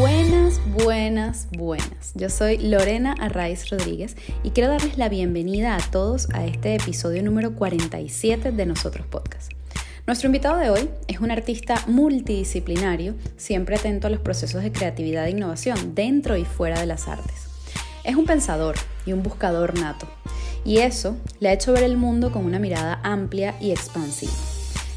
Buenas, buenas, buenas. Yo soy Lorena Arraiz Rodríguez y quiero darles la bienvenida a todos a este episodio número 47 de Nosotros Podcast. Nuestro invitado de hoy es un artista multidisciplinario, siempre atento a los procesos de creatividad e innovación dentro y fuera de las artes. Es un pensador y un buscador nato, y eso le ha hecho ver el mundo con una mirada amplia y expansiva.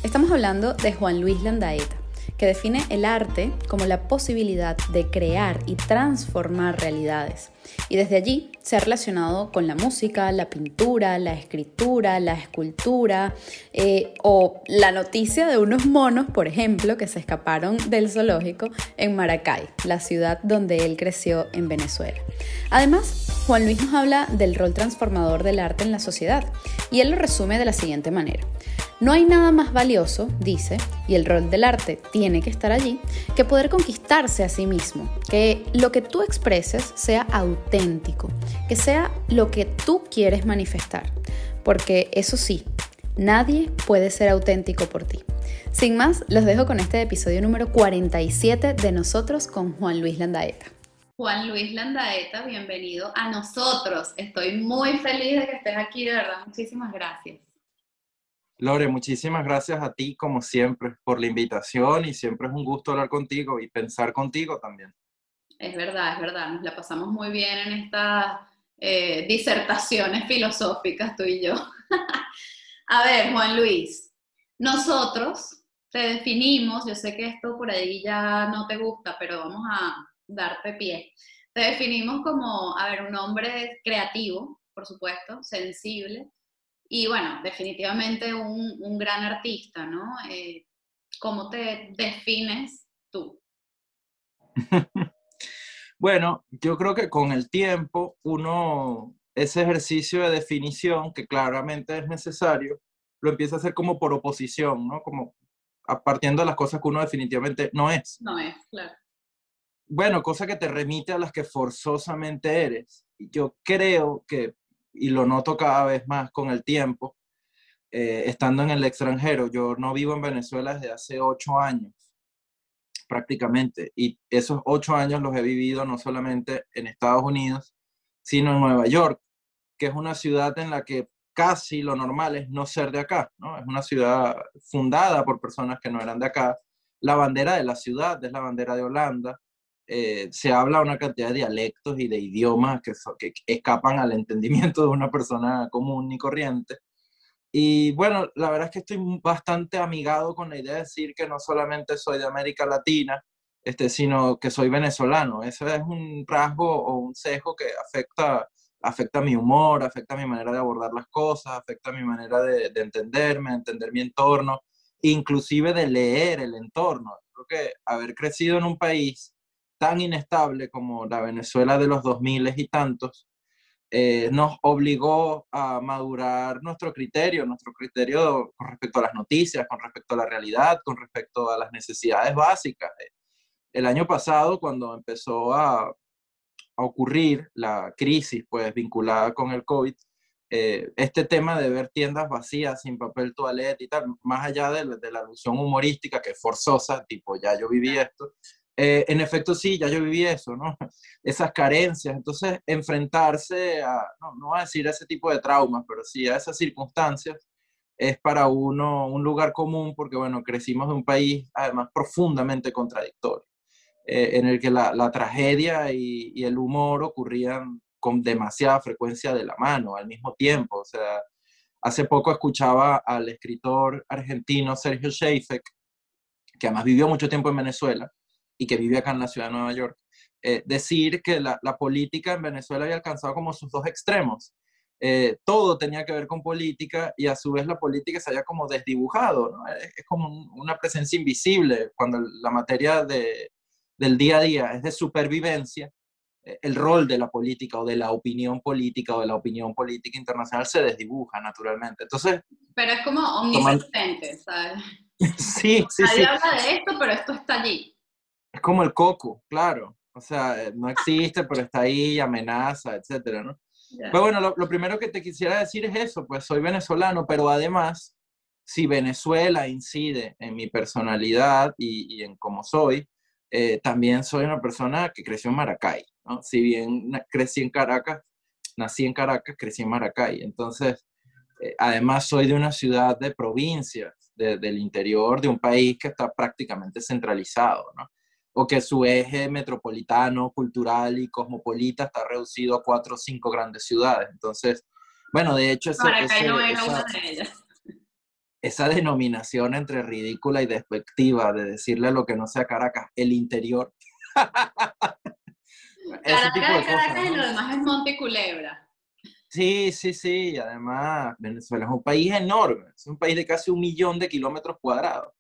Estamos hablando de Juan Luis Landaeta, que define el arte como la posibilidad de crear y transformar realidades. Y desde allí se ha relacionado con la música, la pintura, la escritura, la escultura eh, o la noticia de unos monos, por ejemplo, que se escaparon del zoológico en Maracay, la ciudad donde él creció en Venezuela. Además, Juan Luis nos habla del rol transformador del arte en la sociedad y él lo resume de la siguiente manera. No hay nada más valioso, dice, y el rol del arte tiene que estar allí, que poder conquistarse a sí mismo, que lo que tú expreses sea auténtico, que sea lo que tú quieres manifestar, porque eso sí, nadie puede ser auténtico por ti. Sin más, los dejo con este episodio número 47 de Nosotros con Juan Luis Landaeta. Juan Luis Landaeta, bienvenido a nosotros. Estoy muy feliz de que estés aquí, de verdad. Muchísimas gracias. Lore, muchísimas gracias a ti, como siempre, por la invitación y siempre es un gusto hablar contigo y pensar contigo también. Es verdad, es verdad, nos la pasamos muy bien en estas eh, disertaciones filosóficas, tú y yo. a ver, Juan Luis, nosotros te definimos, yo sé que esto por ahí ya no te gusta, pero vamos a darte pie. Te definimos como, a ver, un hombre creativo, por supuesto, sensible, y bueno, definitivamente un, gran artista, ¿no? Eh, ¿Cómo te defines tú? bueno, yo creo que con el tiempo uno, ese ejercicio de definición, que claramente es necesario, lo empieza a hacer como por oposición, ¿no? Como partiendo de las cosas que uno definitivamente no es. No es, claro. Bueno, cosa que te remite a las que forzosamente eres. Yo creo que y lo noto cada vez más con el tiempo, eh, estando en el extranjero. Yo no vivo en Venezuela desde hace ocho años, prácticamente, y esos ocho años los he vivido no solamente en Estados Unidos, sino en Nueva York, que es una ciudad en la que casi lo normal es no ser de acá, ¿no? Es una ciudad fundada por personas que no eran de acá. La bandera de la ciudad es la bandera de Holanda. Eh, se habla una cantidad de dialectos y de idiomas que, que, escapan al entendimiento de una persona común y corriente. Y bueno, la verdad es que estoy bastante amigado con la idea de decir que no solamente soy de América Latina, este, sino que soy venezolano. Ese es un rasgo o un sesgo que afecta, afecta mi humor, afecta mi manera de abordar las cosas, afecta mi manera de, de entenderme, entender mi entorno, inclusive de leer el entorno. Creo que haber crecido en un país tan inestable como la Venezuela de los 2000 y tantos, eh, nos obligó a madurar nuestro criterio, nuestro criterio con respecto a las noticias, con respecto a la realidad, con respecto a las necesidades básicas. El año pasado, cuando empezó a, ocurrir la crisis pues vinculada con el COVID, eh, este tema de ver tiendas vacías sin papel toalete y tal, más allá de, de, la alusión humorística que es forzosa, tipo ya yo viví esto, eh, en efecto, sí, ya yo viví eso, ¿no? Esas carencias. Entonces, enfrentarse a, no, no voy a decir a ese tipo de traumas, pero sí a esas circunstancias, es para uno un lugar común porque, bueno, crecimos de un país además profundamente contradictorio, eh, en el que la, la tragedia y, y, el humor ocurrían con demasiada frecuencia de la mano al mismo tiempo. O sea, hace poco escuchaba al escritor argentino Sergio Sheifek, que además vivió mucho tiempo en Venezuela, y que vive acá en la ciudad de Nueva York, eh, decir que la, la, política en Venezuela había alcanzado como sus dos extremos. Eh, todo tenía que ver con política y a su vez la política se había como desdibujado, ¿no? es, es, como una presencia invisible cuando la materia de, del día a día es de supervivencia, eh, el rol de la política o de la opinión política o de la opinión política internacional se desdibuja naturalmente. Entonces... Pero es como omnipresente, ¿sabes? sí, sí, Nadie sí. habla de esto, pero esto está allí. Es como el coco, claro. O sea, eh, no existe, pero está ahí, amenaza, etcétera, ¿no? Yeah. Pues bueno, lo, lo, primero que te quisiera decir es eso, pues soy venezolano, pero además, si Venezuela incide en mi personalidad y, y en cómo soy, eh, también soy una persona que creció en Maracay, ¿no? Si bien crecí en Caracas, nací en Caracas, crecí en Maracay. Entonces, eh, además soy de una ciudad de provincia, del interior de un país que está prácticamente centralizado, ¿no? O que su eje metropolitano, cultural y cosmopolita está reducido a cuatro o cinco grandes ciudades. Entonces, bueno, de hecho, Maracay no era una de ellas esa denominación entre ridícula y despectiva de decirle lo que no sea Caracas, el interior. Caracas, Caracas y lo demás es Monte Culebra. Sí, sí, sí. Además, Venezuela es un país enorme. Es un país de casi un millón de kilómetros cuadrados.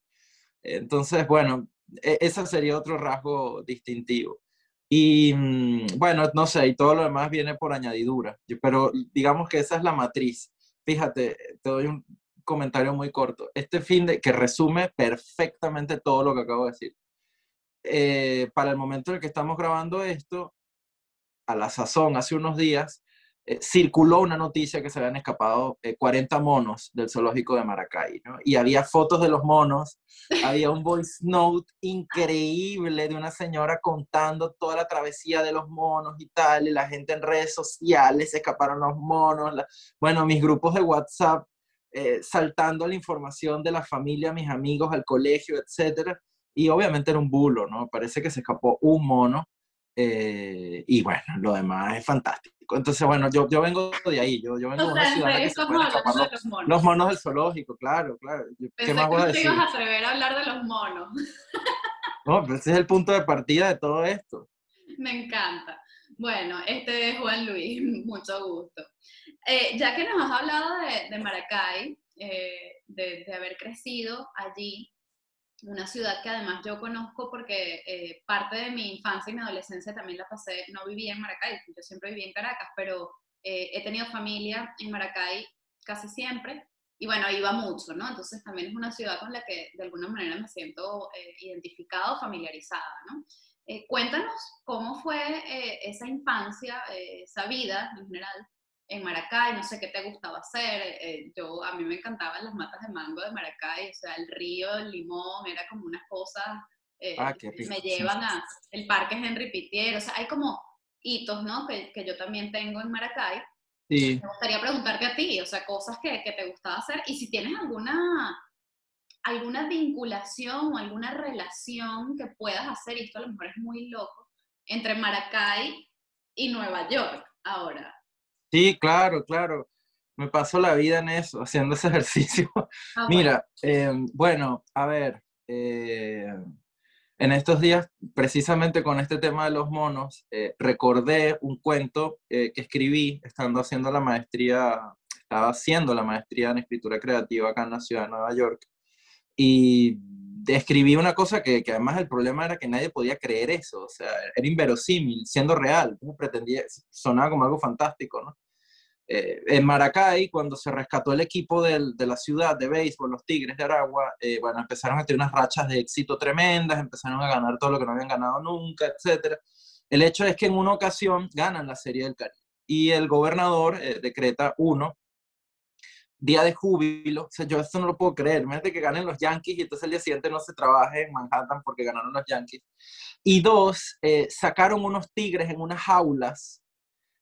Entonces, bueno, ese sería otro rasgo distintivo. Y mm, bueno, no sé, y todo lo demás viene por añadidura. Pero digamos que esa es la matriz. Fíjate, te doy un, comentario muy corto. Este fin de que resume perfectamente todo lo que acabo de decir. Eh, para el momento en el que estamos grabando esto, a la sazón, hace unos días, eh, circuló una noticia que se habían escapado 40 eh, monos del zoológico de Maracay, ¿no? Y había fotos de los monos, había un voice note increíble de una señora contando toda la travesía de los monos y tal, y la gente en redes sociales, se escaparon los monos, bueno, mis grupos de WhatsApp eh, saltando la información de la familia, mis amigos, al colegio, etcétera. Y obviamente era un bulo, ¿no? Parece que se escapó un mono. Eh, y bueno, lo demás es fantástico. Entonces, bueno, yo, yo vengo de ahí, yo, yo vengo de una ciudad que se pueden escapar los, monos. los, monos. del zoológico, claro, claro. ¿Qué más voy a decir? te ibas a atrever a hablar de los monos. no, pero ese es el punto de partida de todo esto. Me encanta. Bueno, este es Juan Luis, mucho gusto. Eh, ya que nos has hablado de, Maracay, eh, de, haber crecido allí, una ciudad que además yo conozco porque eh, parte de mi infancia y mi adolescencia también la pasé, no vivía en Maracay, yo siempre viví en Caracas, pero he tenido familia en Maracay casi siempre y bueno, iba mucho, ¿no? Entonces también es una ciudad con la que de alguna manera me siento identificado, familiarizada, ¿no? cuéntanos cómo fue esa infancia, esa vida en general en Maracay, no sé qué te gustaba hacer. Eh, yo, a mí me encantaban las matas de mango de Maracay, o sea, el río, el limón, era como unas cosas, eh, ah, me llevan a el parque Henry Pitier, o sea, hay como hitos, ¿no? Que, que yo también tengo en Maracay. Sí. Me gustaría preguntarte a ti, o sea, cosas que, que, te gustaba hacer y si tienes alguna, alguna vinculación o alguna relación que puedas hacer, y esto a lo mejor es muy loco, entre Maracay y Nueva York ahora. Sí, claro, claro. Me paso la vida en eso, haciendo ese ejercicio. Ah, Mira, em, bueno, a ver, eh, en estos días, precisamente con este tema de los monos, eh, recordé un cuento eh, que escribí estando haciendo la maestría, estaba haciendo la maestría en escritura creativa acá en la ciudad de Nueva York. Y escribí una cosa que, además el problema era que nadie podía creer eso, o sea, era inverosímil, siendo real, pretendía, sonaba como algo fantástico, ¿no? Eh, en Maracay, cuando se rescató el equipo de la ciudad de béisbol, los Tigres de Aragua, eh, bueno, empezaron a tener unas rachas de éxito tremendas, empezaron a ganar todo lo que no habían ganado nunca, etc. El hecho es que en una ocasión ganan la Serie del Caribe y el gobernador eh, decreta uno, día de júbilo, o sea, yo esto no lo puedo creer, imagínate que ganen los Yankees y entonces el día siguiente no se trabaje en Manhattan porque ganaron los Yankees. Y dos, sacaron unos tigres en unas jaulas,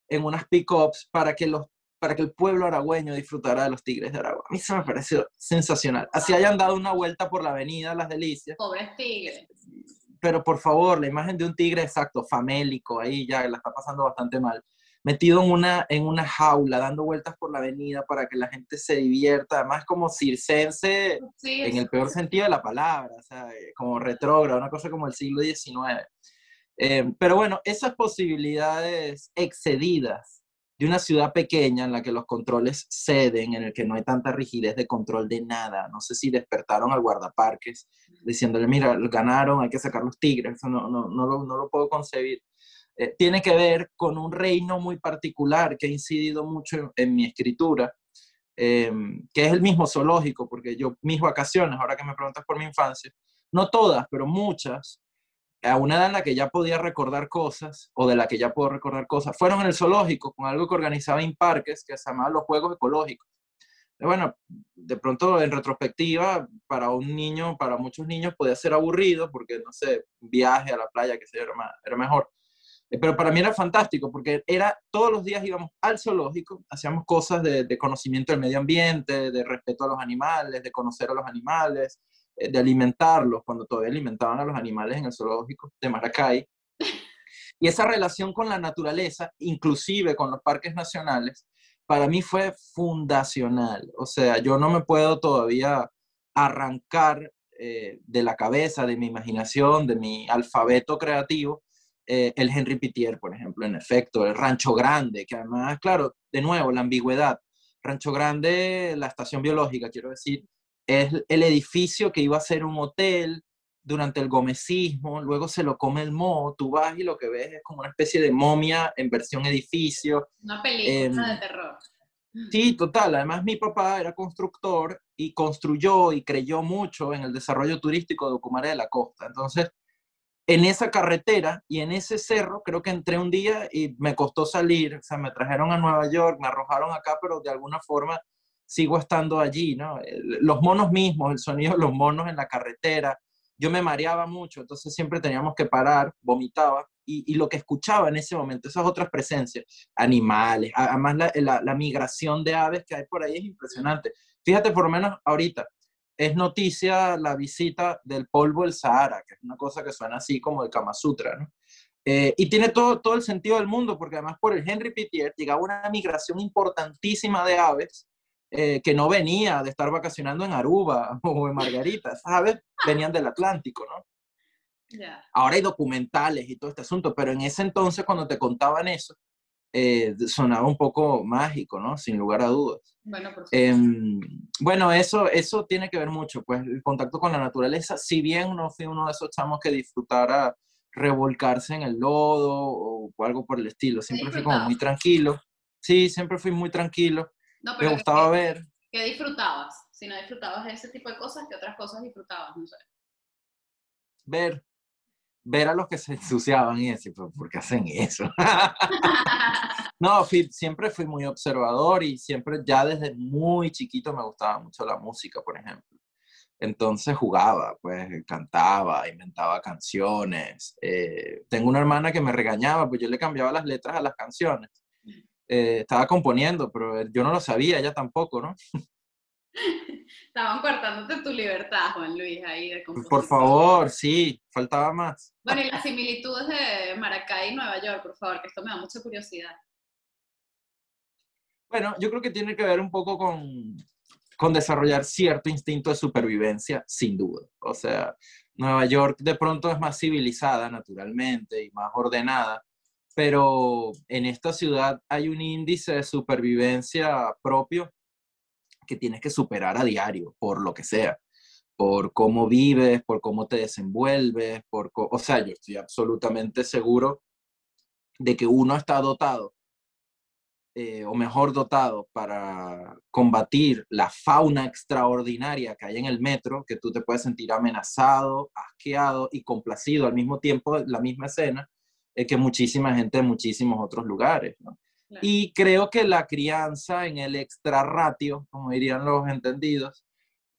en unas pick-ups, para que los para que el pueblo aragüeño disfrutara de los Tigres de Aragua. A mí se me pareció sensacional. Así hayan dado una vuelta por la avenida Las Delicias. Pobres tigres. Pero por favor, la imagen de un tigre exacto, famélico, ahí ya la está pasando bastante mal metido en una, en una jaula, dando vueltas por la avenida para que la gente se divierta, además como circense en el peor sentido de la palabra, o sea, eh, como retrógrado, una cosa como el siglo XIX. Eh, pero bueno, esas posibilidades excedidas de una ciudad pequeña en la que los controles ceden, en el que no hay tanta rigidez de control de nada. No sé si despertaron al guardaparques diciéndole, mira, ganaron, hay que sacar los tigres, eso no, no, no, lo, no lo puedo concebir. Eh, tiene que ver con un reino muy particular que ha incidido mucho en, mi escritura, em, que es el mismo zoológico, porque yo mis vacaciones, ahora que me preguntas por mi infancia, no todas, pero muchas, a una edad en la que ya podía recordar cosas, o de la que ya puedo recordar cosas, fueron en el zoológico con algo que organizaba en parques, que se llamaba los Juegos Ecológicos. bueno, de pronto en retrospectiva, para un niño, para muchos niños podía ser aburrido porque, no sé, viaje a la playa, que sé, era, era mejor. Eh, pero para mí era fantástico porque era todos los días íbamos al zoológico, hacíamos cosas de, de, conocimiento del medio ambiente, de respeto a los animales, de conocer a los animales, eh, de alimentarlos, cuando todavía alimentaban a los animales en el zoológico de Maracay. Y esa relación con la naturaleza, inclusive con los parques nacionales, para mí fue fundacional. O sea, yo no me puedo todavía arrancar eh, de la cabeza, de mi imaginación, de mi alfabeto creativo, eh, el Henry Pitier, por ejemplo, en efecto, el Rancho Grande, que además, claro, de nuevo, la ambigüedad. Rancho Grande, la estación biológica, quiero decir, es el edificio que iba a ser un hotel durante el gomecismo, luego se lo come el moho, tú vas y lo que ves es como una especie de momia en versión edificio. Una película em, de terror. Sí, total. Además, mi papá era constructor y construyó y creyó mucho en el desarrollo turístico de Ocumare de la Costa. Entonces, en esa carretera y en ese cerro, creo que entré un día y me costó salir. O sea, me trajeron a Nueva York, me arrojaron acá, pero de alguna forma sigo estando allí, ¿no? Los monos mismos, el sonido de los monos en la carretera. Yo me mareaba mucho, entonces siempre teníamos que parar, vomitaba. Y, lo que escuchaba en ese momento, esas otras presencias, animales, además la, la, migración de aves que hay por ahí es impresionante. Fíjate, por lo menos ahorita, es noticia la visita del polvo del Sahara, que es una cosa que suena así como el Kama Sutra, ¿no? Eh, y tiene todo, todo el sentido del mundo, porque además por el Henry Pitier llegaba una migración importantísima de aves eh, que no venía de estar vacacionando en Aruba o en Margarita, ¿sabes? Venían del Atlántico, ¿no? Ahora hay documentales y todo este asunto, pero en ese entonces cuando te contaban eso, eh, sonaba un poco mágico, ¿no? Sin lugar a dudas. Bueno, por em, bueno, eso, eso tiene que ver mucho, pues el contacto con la naturaleza, si bien no fui uno de esos chamos que disfrutara revolcarse en el lodo o, algo por el estilo, siempre fui como muy tranquilo. Sí, siempre fui muy tranquilo me gustaba ver. ¿Qué disfrutabas? Si no disfrutabas de ese tipo de cosas, ¿qué otras cosas disfrutabas? No sé. Ver. Ver a los que se ensuciaban y decir, ¿por qué hacen eso? no, siempre fui muy observador y siempre, ya desde muy chiquito me gustaba mucho la música, por ejemplo. Entonces jugaba, pues cantaba, inventaba canciones. Eh, tengo una hermana que me regañaba, pues yo le cambiaba las letras a las canciones. Eh, estaba componiendo, pero yo no lo sabía, ella tampoco, ¿no? Estaban cortándote tu libertad, Juan Luis, ahí de Por favor, sí, faltaba más. Bueno, y las similitudes de Maracay y Nueva York, por favor, que esto me da mucha curiosidad. Bueno, yo creo que tiene que ver un poco con, con desarrollar cierto instinto de supervivencia, sin duda. O sea, Nueva York de pronto es más civilizada, naturalmente, y más ordenada, pero en esta ciudad hay un índice de supervivencia propio que tienes que superar a diario, por lo que sea, por cómo vives, por cómo te desenvuelves, por, o sea, yo estoy absolutamente seguro de que uno está dotado, eh, o mejor dotado, para combatir la fauna extraordinaria que hay en el metro, que tú te puedes sentir amenazado, asqueado y complacido al mismo tiempo, la misma escena, que muchísima gente de muchísimos otros lugares. Y creo que la crianza en el extrarratio, como dirían los entendidos,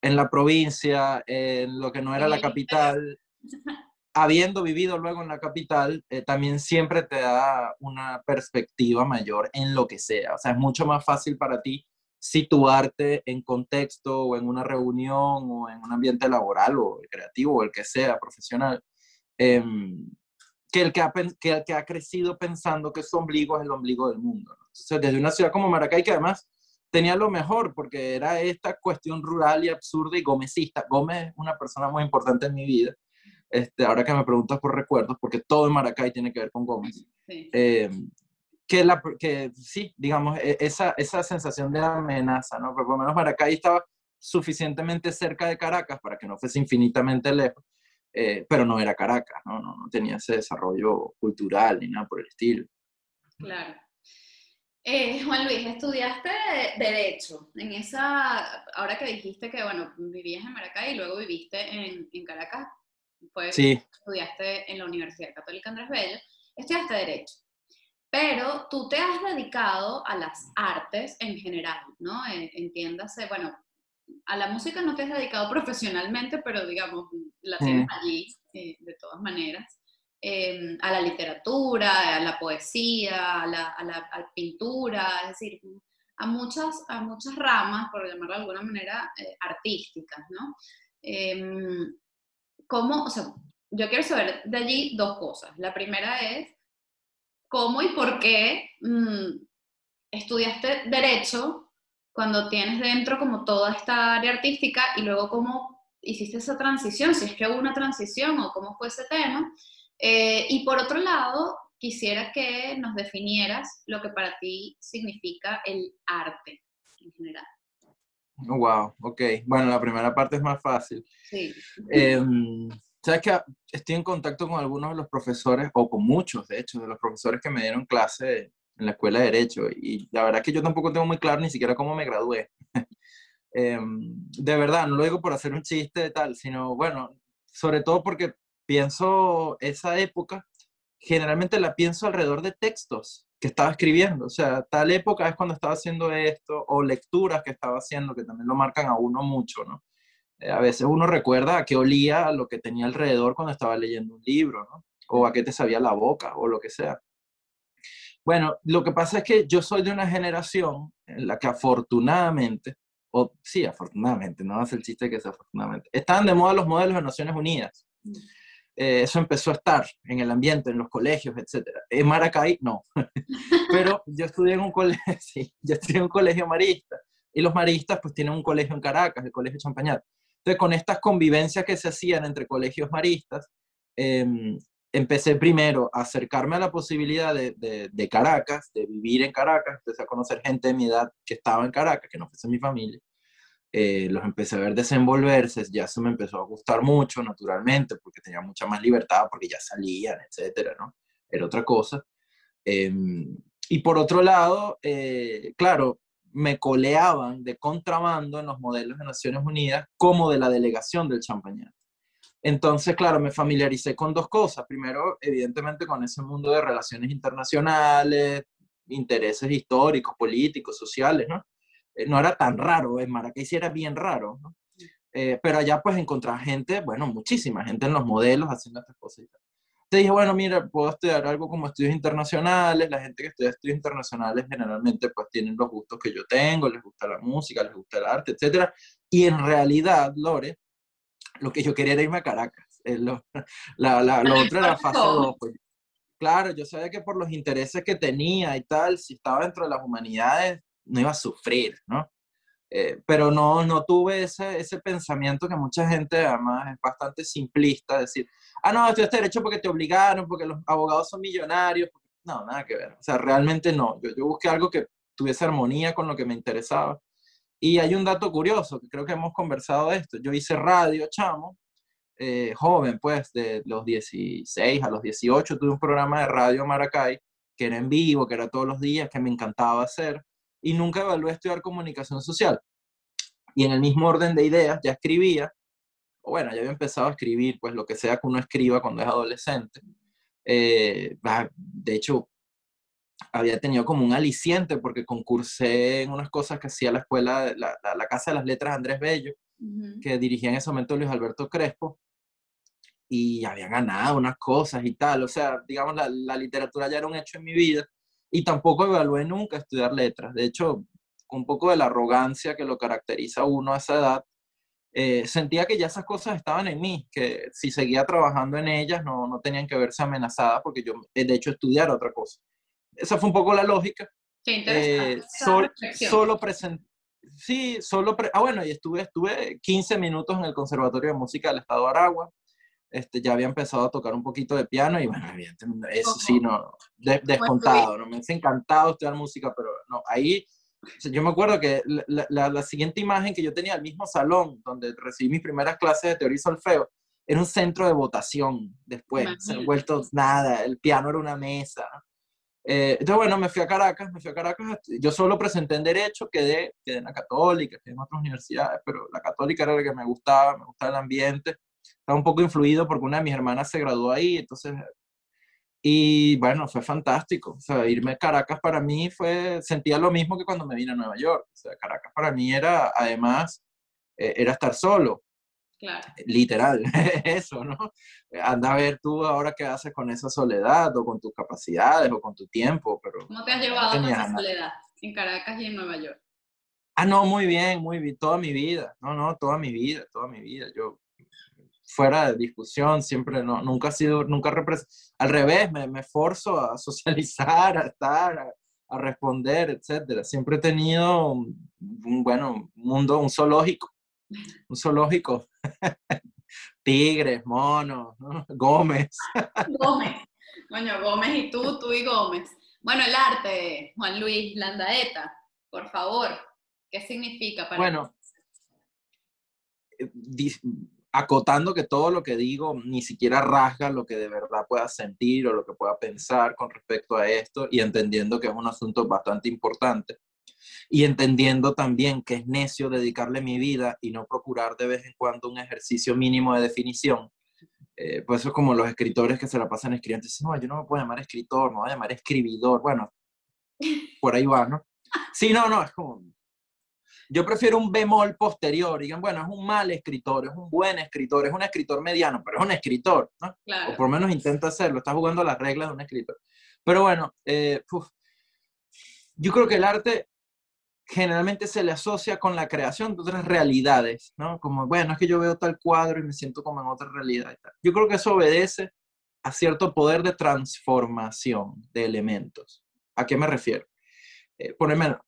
en la provincia, en lo que no era la capital, habiendo vivido luego en la capital, eh, también siempre te da una perspectiva mayor en lo que sea. O sea, es mucho más fácil para ti situarte en contexto o en una reunión o en un ambiente laboral o creativo o el que sea, profesional, em, que el que, ha, que el que ha crecido pensando que su ombligo es el ombligo del mundo. Entonces, desde una ciudad como Maracay, que además tenía lo mejor, porque era esta cuestión rural y absurda y gomecista. Gómez es una persona muy importante en mi vida. Este, ahora que me preguntas por recuerdos, porque todo en Maracay tiene que ver con Gómez. Eh, que, la, que sí, digamos, e, esa, esa sensación de amenaza, ¿no? por lo menos Maracay estaba suficientemente cerca de Caracas para que no fuese infinitamente lejos, eh, pero no era Caracas, ¿no? ¿no? No, tenía ese desarrollo cultural ni nada por el estilo. Claro. Eh, Juan Luis, estudiaste Derecho. En esa, ahora que dijiste que, bueno, vivías en Maracay y luego viviste en, en Caracas, fue, sí. estudiaste en la Universidad Católica Andrés Bello, estudiaste Derecho. pero tú te has dedicado a las artes en general, ¿no? Entiéndase, bueno, a la música no te has dedicado profesionalmente, pero digamos, la tienes allí eh, de todas maneras. Em, a la literatura, a la poesía, a la, a la pintura, es decir, a muchas, a muchas ramas, por llamarlo de alguna manera, eh, artísticas, ¿no? Em, ¿Cómo, o sea, yo quiero saber de allí dos cosas. La primera es, ¿cómo y por qué mm, estudiaste derecho cuando tienes dentro como toda esta área artística y luego cómo hiciste esa transición, si es que hubo una transición o cómo fue ese tema? Eh, y por otro lado, quisiera que nos definieras lo que para ti significa el arte en general. Wow, ok. Bueno, la primera parte es más fácil. Sí. Em, Sabes que estoy en contacto con algunos de los profesores, o con muchos, de hecho, de los profesores que me dieron clase en la escuela de Derecho, y la verdad es que yo tampoco tengo muy claro ni siquiera cómo me gradué. Em, de verdad, no lo digo por hacer un chiste de tal, sino, bueno, sobre todo porque pienso esa época generalmente la pienso alrededor de textos que estaba escribiendo. O sea, tal época es cuando estaba haciendo esto, o lecturas que estaba haciendo, que también lo marcan a uno mucho, ¿no? Eh, a veces uno recuerda a qué olía lo que tenía alrededor cuando estaba leyendo un libro, ¿no? O a qué te sabía la boca, o lo que sea. Bueno, lo que pasa es que yo soy de una generación en la que afortunadamente, o sí, afortunadamente, no hace el chiste que sea afortunadamente, están de moda los modelos de Naciones Unidas. Mm. Eh, eso empezó a estar en el ambiente, en los colegios, etc. En Maracay, no. Pero yo estudié en un colegio, sí, yo estudié en un colegio marista. Y los maristas pues tienen un colegio en Caracas, el Colegio Champañat. Entonces, con estas convivencias que se hacían entre colegios maristas, em, empecé primero a acercarme a la posibilidad de, de, de, Caracas, de vivir en Caracas, empecé a conocer gente de mi edad que estaba en Caracas, que no fuese mi familia. Eh, los empecé a ver desenvolverse, ya se me empezó a gustar mucho, naturalmente, porque tenía mucha más libertad, porque ya salían, etcétera, ¿no? Era otra cosa. Em, y por otro lado, eh, claro, me coleaban de contrabando en los modelos de Naciones Unidas como de la delegación del Champañat. Entonces, claro, me familiaricé con dos cosas. Primero, evidentemente, con ese mundo de relaciones internacionales, intereses históricos, políticos, sociales, ¿no? Eh, no era tan raro, en Maracay sí era bien raro, ¿no? Eh, pero allá pues encontraba gente, bueno, muchísima gente en los modelos haciendo estas cosas. Te dije, bueno, mira, puedo estudiar algo como estudios internacionales, la gente que estudia estudios internacionales generalmente pues tienen los gustos que yo tengo, les gusta la música, les gusta el arte, etc. Y en realidad, Lore, lo que yo quería era irme a Caracas. lo, la, la, lo otro era fase 2. Pues. Claro, yo sabía que por los intereses que tenía y tal, si estaba dentro de las humanidades, no iba a sufrir, ¿no? Eh, pero no, no tuve ese, ese pensamiento que mucha gente además es bastante simplista, decir, ah, no, estudiaste derecho porque te obligaron, porque los abogados son millonarios. No, nada que ver. O sea, realmente no. Yo, yo busqué algo que tuviese armonía con lo que me interesaba. Y hay un dato curioso, que creo que hemos conversado de esto. Yo hice radio, chamo, eh, joven, pues, de los 16 a los 18, tuve un programa de radio Maracay, que era en vivo, que era todos los días, que me encantaba hacer y nunca evalué estudiar comunicación social. Y en el mismo orden de ideas ya escribía, o bueno, ya había empezado a escribir, pues lo que sea que uno escriba cuando es adolescente. Eh, de hecho, había tenido como un aliciente porque concursé en unas cosas que hacía la escuela, la, la, Casa de las Letras Andrés Bello, que dirigía en ese momento Luis Alberto Crespo, y había ganado unas cosas y tal. O sea, digamos, la, la literatura ya era un hecho en mi vida y tampoco evalué nunca estudiar letras. De hecho, un poco de la arrogancia que lo caracteriza a uno a esa edad, eh, sentía que ya esas cosas estaban en mí, que si seguía trabajando en ellas no, no tenían que verse amenazadas porque yo, eh, de hecho, estudiar otra cosa. Esa fue un poco la lógica. Qué interesante. Eh, solo presenté. Sí, solo. ah, bueno, y estuve, estuve 15 minutos en el Conservatorio de Música del Estado de Aragua. Este, ya había empezado a tocar un poquito de piano y bueno, evidentemente, eso sí, no, descontado, ¿no? Me ha encantado estudiar música, pero no, ahí, yo me acuerdo que la, la, siguiente imagen que yo tenía, el mismo salón donde recibí mis primeras clases de teoría y solfeo, era un centro de votación después, se han vuelto nada, el piano era una mesa. Eh, entonces, bueno, me fui a Caracas, me fui a Caracas, yo solo presenté en Derecho, quedé, quedé en la Católica, quedé en otras universidades, pero la Católica era la que me gustaba, me gustaba el ambiente estaba un poco influido porque una de mis hermanas se graduó ahí, entonces... Y bueno, fue fantástico. O sea, irme a Caracas para mí fue, sentía lo mismo que cuando me vine a Nueva York. O sea, Caracas para mí era, además, eh, era estar solo. Claro. Literal, eso, ¿no? Anda a ver tú ahora qué haces con esa soledad o con tus capacidades o con tu tiempo, pero... ¿Cómo te has llevado con esa soledad en Caracas y en Nueva York? Ah, no, muy bien, muy bien, toda mi vida, no, no, toda mi vida, toda mi vida. Yo, fuera de discusión, siempre, no, nunca ha sido, nunca al revés, me, me forzo a socializar, a estar, a, a responder, etcétera. Siempre he tenido un, bueno, mundo, un zoológico, un zoológico. Tigres, monos, Gómez. Gómez. Coño, Gómez y tú, tú y Gómez. Bueno, el arte, Juan Luis Landaeta, por favor, ¿qué significa para Bueno, eh, acotando que todo lo que digo ni siquiera rasga lo que de verdad pueda sentir o lo que pueda pensar con respecto a esto y entendiendo que es un asunto bastante importante y entendiendo también que es necio dedicarle mi vida y no procurar de vez en cuando un ejercicio mínimo de definición. Eh, pues eso es como los escritores que se la pasan escribiendo, dicen, no, yo no me puedo llamar escritor, me voy a llamar escribidor. Bueno, por ahí va, ¿no? Sí, no, no, es como, yo prefiero un bemol posterior. Digan, bueno, es un mal escritor, es un buen escritor, es un escritor mediano, pero es un escritor, ¿no? O por lo menos intenta hacerlo, está jugando las reglas de un escritor. Pero bueno, eh, yo creo que el arte generalmente se le asocia con la creación de otras realidades, ¿no? Como, bueno, es que yo veo tal cuadro y me siento como en otra realidad. Yo creo que eso obedece a cierto poder de transformación de elementos. ¿A qué me refiero? Eh, por ejemplo,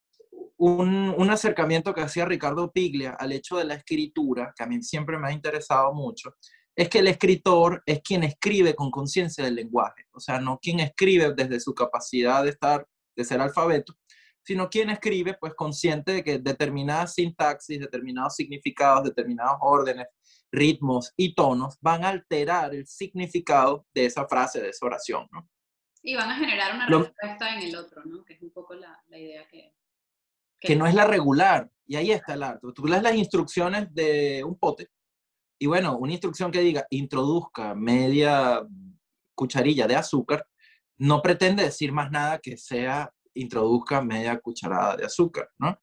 un, acercamiento que hacía Ricardo Piglia al hecho de la escritura, que a mí siempre me ha interesado mucho, es que el escritor es quien escribe con conciencia del lenguaje, o sea, no quien escribe desde su capacidad de estar, de ser alfabeto, sino quien escribe pues consciente de que determinadas sintaxis, determinados significados, determinados órdenes, ritmos y tonos van a alterar el significado de esa frase, de esa oración, ¿no? Y van a generar una respuesta en el otro, ¿no? Que es un poco la, la idea que, que no es la regular. Y ahí está el arte. Tú lees las instrucciones de un pote y bueno, una instrucción que diga introduzca media cucharilla de azúcar, no pretende decir más nada que sea introduzca media cucharada de azúcar, ¿no?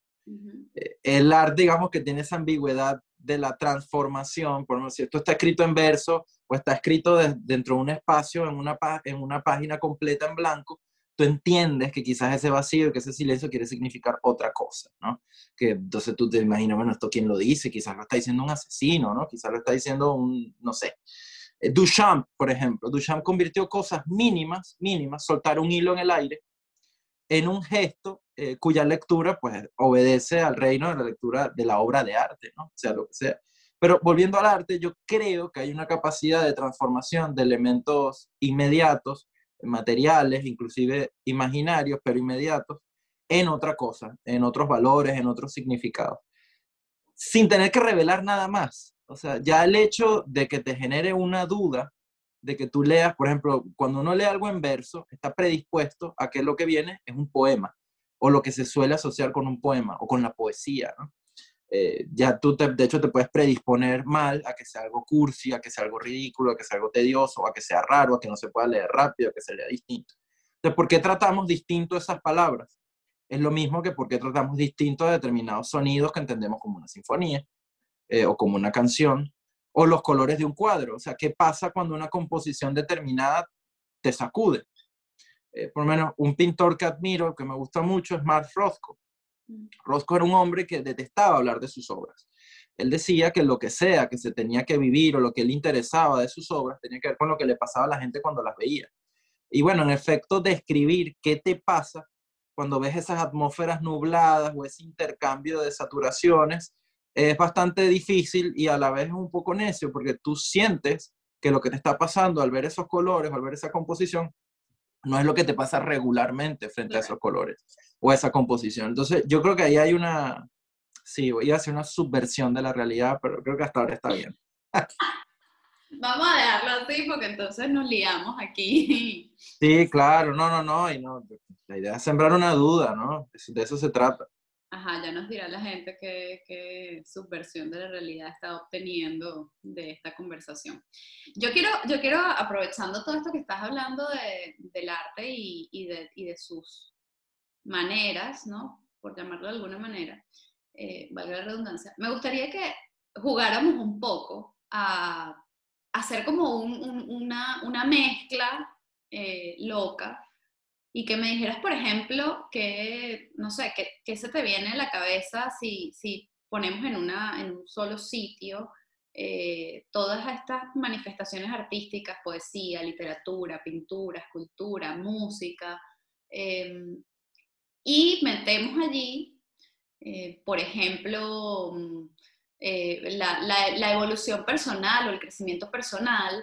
Eh, el arte, digamos que tiene esa ambigüedad de la transformación, por ejemplo, si esto está escrito en verso o está escrito dentro de un espacio, en una, en una página completa en blanco, tú entiendes que quizás ese vacío, que ese silencio quiere significar otra cosa, ¿no? Que entonces tú te imaginas, bueno, ¿esto quién lo dice? Quizás lo está diciendo un asesino, ¿no? Quizás lo está diciendo un, no sé. Eh, Duchamp, por ejemplo, Duchamp convirtió cosas mínimas, mínimas, soltar un hilo en el aire, en un gesto eh, cuya lectura, pues, obedece al reino de la lectura de la obra de arte, ¿no? O sea, lo que sea. Pero volviendo al arte, yo creo que hay una capacidad de transformación de elementos inmediatos materiales, inclusive imaginarios, pero inmediatos, en otra cosa, en otros valores, en otros significados, sin tener que revelar nada más. O sea, ya el hecho de que te genere una duda, de que tú leas, por ejemplo, cuando uno lee algo en verso, está predispuesto a que lo que viene es un poema, o lo que se suele asociar con un poema, o con la poesía. Eh, ya tú, de hecho, te puedes predisponer mal a que sea algo cursi, a que sea algo ridículo, a que sea algo tedioso, a que sea raro, a que no se pueda leer rápido, a que se lea distinto. Entonces, ¿por qué tratamos distinto esas palabras? Es lo mismo que por qué tratamos distinto a determinados sonidos que entendemos como una sinfonía eh, o como una canción o los colores de un cuadro. O sea, ¿qué pasa cuando una composición determinada te sacude? Eh, por lo menos un pintor que admiro, que me gusta mucho, es Mark Rothko. Roscoe era un hombre que detestaba hablar de sus obras. Él decía que lo que sea que se tenía que vivir o lo que le interesaba de sus obras tenía que ver con lo que le pasaba a la gente cuando las veía. Y bueno, en efecto, describir qué te pasa cuando ves esas atmósferas nubladas o ese intercambio de saturaciones es bastante difícil y a la vez es un poco necio porque tú sientes que lo que te está pasando al ver esos colores, al ver esa composición, no es lo que te pasa regularmente frente a esos colores o esa composición. Entonces, yo creo que ahí hay una, sí, voy a hacer una subversión de la realidad, pero creo que hasta ahora está bien. Vamos a dejarlo así porque entonces nos liamos aquí. Sí, claro, no, no, no, y no, la idea es sembrar una duda, ¿no? De eso se trata. Ajá, ya nos dirá la gente qué, qué subversión de la realidad está obteniendo de esta conversación. Yo quiero, yo quiero aprovechando todo esto que estás hablando de, del arte y, y, de, y, de, sus maneras, ¿no? Por llamarlo de alguna manera, eh, valga la redundancia, me gustaría que jugáramos un poco a, hacer como un, un, una, una, mezcla eh, loca y que me dijeras, por ejemplo, que, no sé, qué se te viene a la cabeza si, si ponemos en, una, en un solo sitio eh, todas estas manifestaciones artísticas, poesía, literatura, pintura, escultura, música, em, y metemos allí, eh, por ejemplo, mm, eh, la, la, evolución personal o el crecimiento personal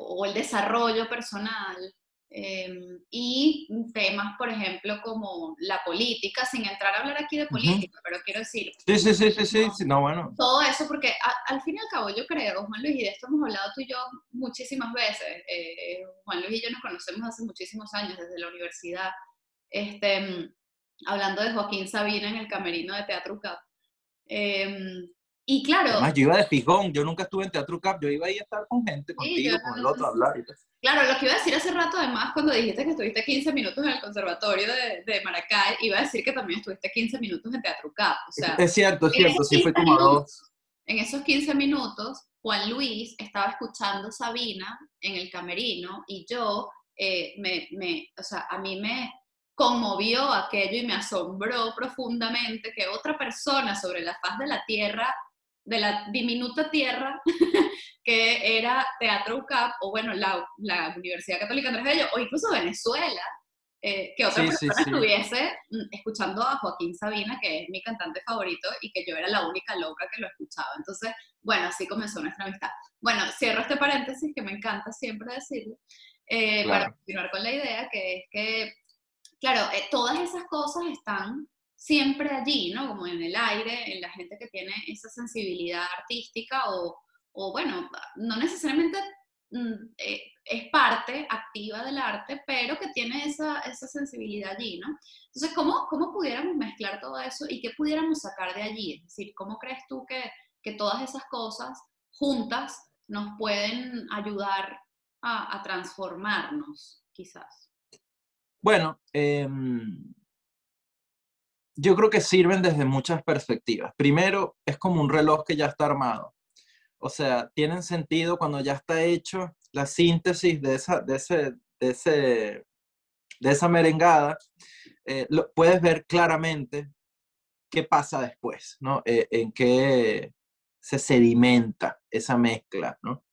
o el desarrollo personal, Em, y temas, por ejemplo, como la política, sin entrar a hablar aquí de política, pero quiero decir... Sí, sí, sí, sí, sí, no, bueno. Todo eso, porque al fin y al cabo yo creo, Juan Luis, y de esto hemos hablado tú y yo muchísimas veces, eh, Juan Luis y yo nos conocemos hace muchísimos años, desde la universidad, este, hablando de Joaquín Sabina en el camerino de Teatro Cap. Eh, y claro. Además, yo iba de fijón, yo nunca estuve en Teatro Cap, yo iba a ir a estar con gente, contigo, con el otro, a hablar y Claro, lo que iba a decir hace rato, además, cuando dijiste que estuviste 15 minutos en el Conservatorio de, de Maracay, iba a decir que también estuviste 15 minutos en Teatro Cap. O sea, es cierto, es cierto, sí fue como dos. En esos 15 minutos, Juan Luis estaba escuchando Sabina en el camerino y yo, eh, me, me, o sea, a mí me conmovió aquello y me asombró profundamente que otra persona sobre la faz de la tierra de la diminuta tierra que era Teatro UCAP, o bueno, la, la Universidad Católica Andrés Bello, o incluso Venezuela, eh, que otra persona estuviese mm, escuchando a Joaquín Sabina, que es mi cantante favorito, y que yo era la única loca que lo escuchaba. Entonces, bueno, así comenzó nuestra amistad. Bueno, cierro este paréntesis que me encanta siempre decirlo, eh, para continuar con la idea, que es que, claro, eh, todas esas cosas están siempre allí, ¿no? Como en el aire, en la gente que tiene esa sensibilidad artística o, o bueno, no necesariamente mm, eh, es parte activa del arte, pero que tiene esa, esa sensibilidad allí, ¿no? Entonces, ¿cómo, ¿cómo pudiéramos mezclar todo eso y qué pudiéramos sacar de allí? Es decir, ¿cómo crees tú que, que todas esas cosas juntas nos pueden ayudar a, transformarnos, quizás? Bueno, eh, yo creo que sirven desde muchas perspectivas. Primero, es como un reloj que ya está armado. O sea, tienen sentido cuando ya está hecho la síntesis de esa, de ese, de ese, de esa merengada. Eh, lo, puedes ver claramente qué pasa después, ¿no? Eh, en qué se sedimenta esa mezcla, ¿no?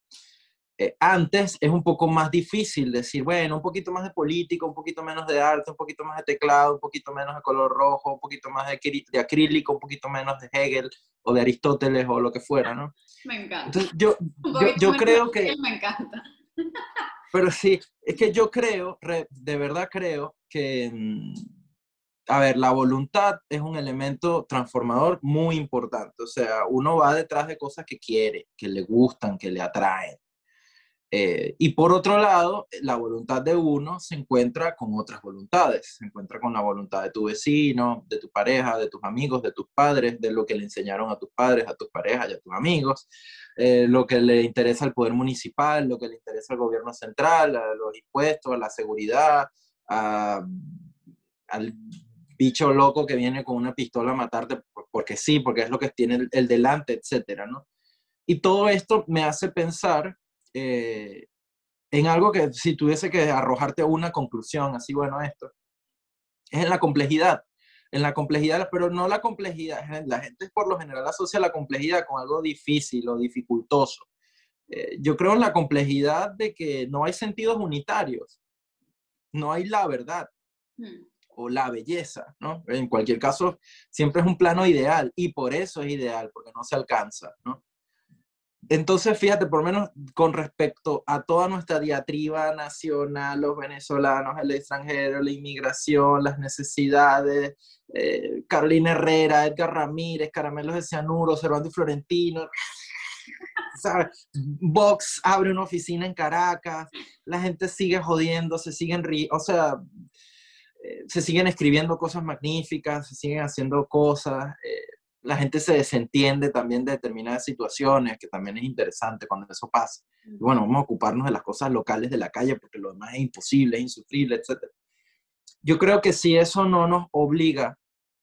Eh, antes es un poco más difícil decir, bueno, un poquito más de política, un poquito menos de arte, un poquito más de teclado, un poquito menos de color rojo, un poquito más de, de acrílico, un poquito menos de Hegel o de Aristóteles o lo que fuera, ¿no? Me encanta. Entonces, yo, yo, yo creo que... Me encanta. Pero sí, es que yo creo, de verdad creo que, mm, a ver, la voluntad es un elemento transformador muy importante. O sea, uno va detrás de cosas que quiere, que le gustan, que le atraen. Eh, y por otro lado, la voluntad de uno se encuentra con otras voluntades, se encuentra con la voluntad de tu vecino, de tu pareja, de tus amigos, de tus padres, de lo que le enseñaron a tus padres, a tus parejas y a tus amigos, eh, lo que le interesa al poder municipal, lo que le interesa al gobierno central, a los impuestos, a la seguridad, al bicho loco que viene con una pistola a matarte porque sí, porque es lo que tiene el, el delante, etcétera, ¿no? Y todo esto me hace pensar eh, en algo que si tuviese que arrojarte una conclusión, así bueno esto, es en la complejidad, en la complejidad, pero no la complejidad, la gente por lo general asocia la complejidad con algo difícil o dificultoso. Eh, yo creo en la complejidad de que no hay sentidos unitarios, no hay la verdad hmm. o la belleza, ¿no? En cualquier caso, siempre es un plano ideal y por eso es ideal, porque no se alcanza, ¿no? Entonces, fíjate, por menos con respecto a toda nuestra diatriba nacional, los venezolanos, el extranjero, la inmigración, las necesidades, eh, Carolina Herrera, Edgar Ramírez, Caramelos de Cianuro, Cervantes Florentino, ¿sabes? Vox abre una oficina en Caracas, la gente sigue jodiendo, se siguen riendo, o sea, eh, se siguen escribiendo cosas magníficas, se siguen haciendo cosas, eh, la gente se desentiende también de determinadas situaciones, que también es interesante cuando eso pasa. Y bueno, vamos a ocuparnos de las cosas locales de la calle porque lo demás es imposible, es insufrible, etc. Yo creo que si eso no nos obliga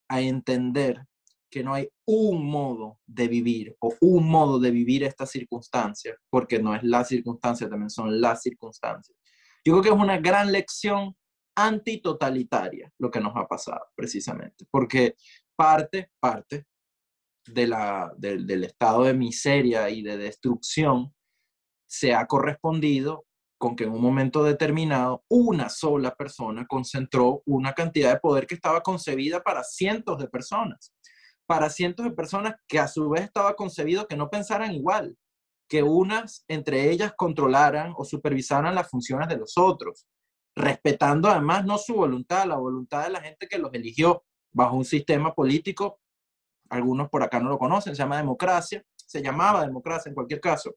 a entender que no hay un modo de vivir o un modo de vivir esta circunstancia, porque no es la circunstancia, también son las circunstancias. Yo creo que es una gran lección antitotalitaria lo que nos ha pasado, precisamente, porque parte, parte del estado de miseria y de destrucción se ha correspondido con que en un momento determinado una sola persona concentró una cantidad de poder que estaba concebida para cientos de personas, para cientos de personas que a su vez estaba concebido que no pensaran igual, que unas entre ellas controlaran o supervisaran las funciones de los otros, respetando además no su voluntad, la voluntad de la gente que los eligió bajo un sistema político algunos por acá no lo conocen, se llama democracia, se llamaba democracia en cualquier caso.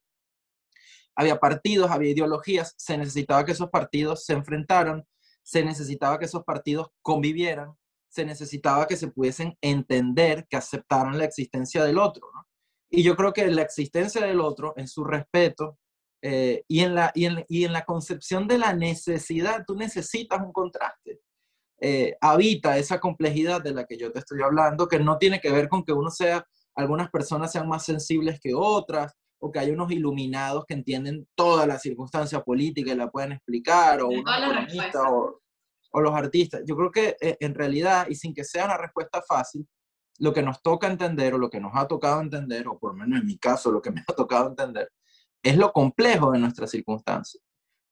Había partidos, había ideologías, se necesitaba que esos partidos se enfrentaran, se necesitaba que esos partidos convivieran, se necesitaba que se pudiesen entender, que aceptaran la existencia del otro. Y yo creo que la existencia del otro, en su respeto eh, y, en la, y, en, y en la concepción de la necesidad, tú necesitas un contraste. Eh, habita esa complejidad de la que yo te estoy hablando, que no tiene que ver con que uno sea, algunas personas sean más sensibles que otras, o que hay unos iluminados que entienden toda la circunstancia política y la pueden explicar, o, o, los artistas. Yo creo que eh, en realidad, y sin que sea una respuesta fácil, lo que nos toca entender, o lo que nos ha tocado entender, o por lo menos en mi caso, lo que me ha tocado entender, es lo complejo de nuestra circunstancia.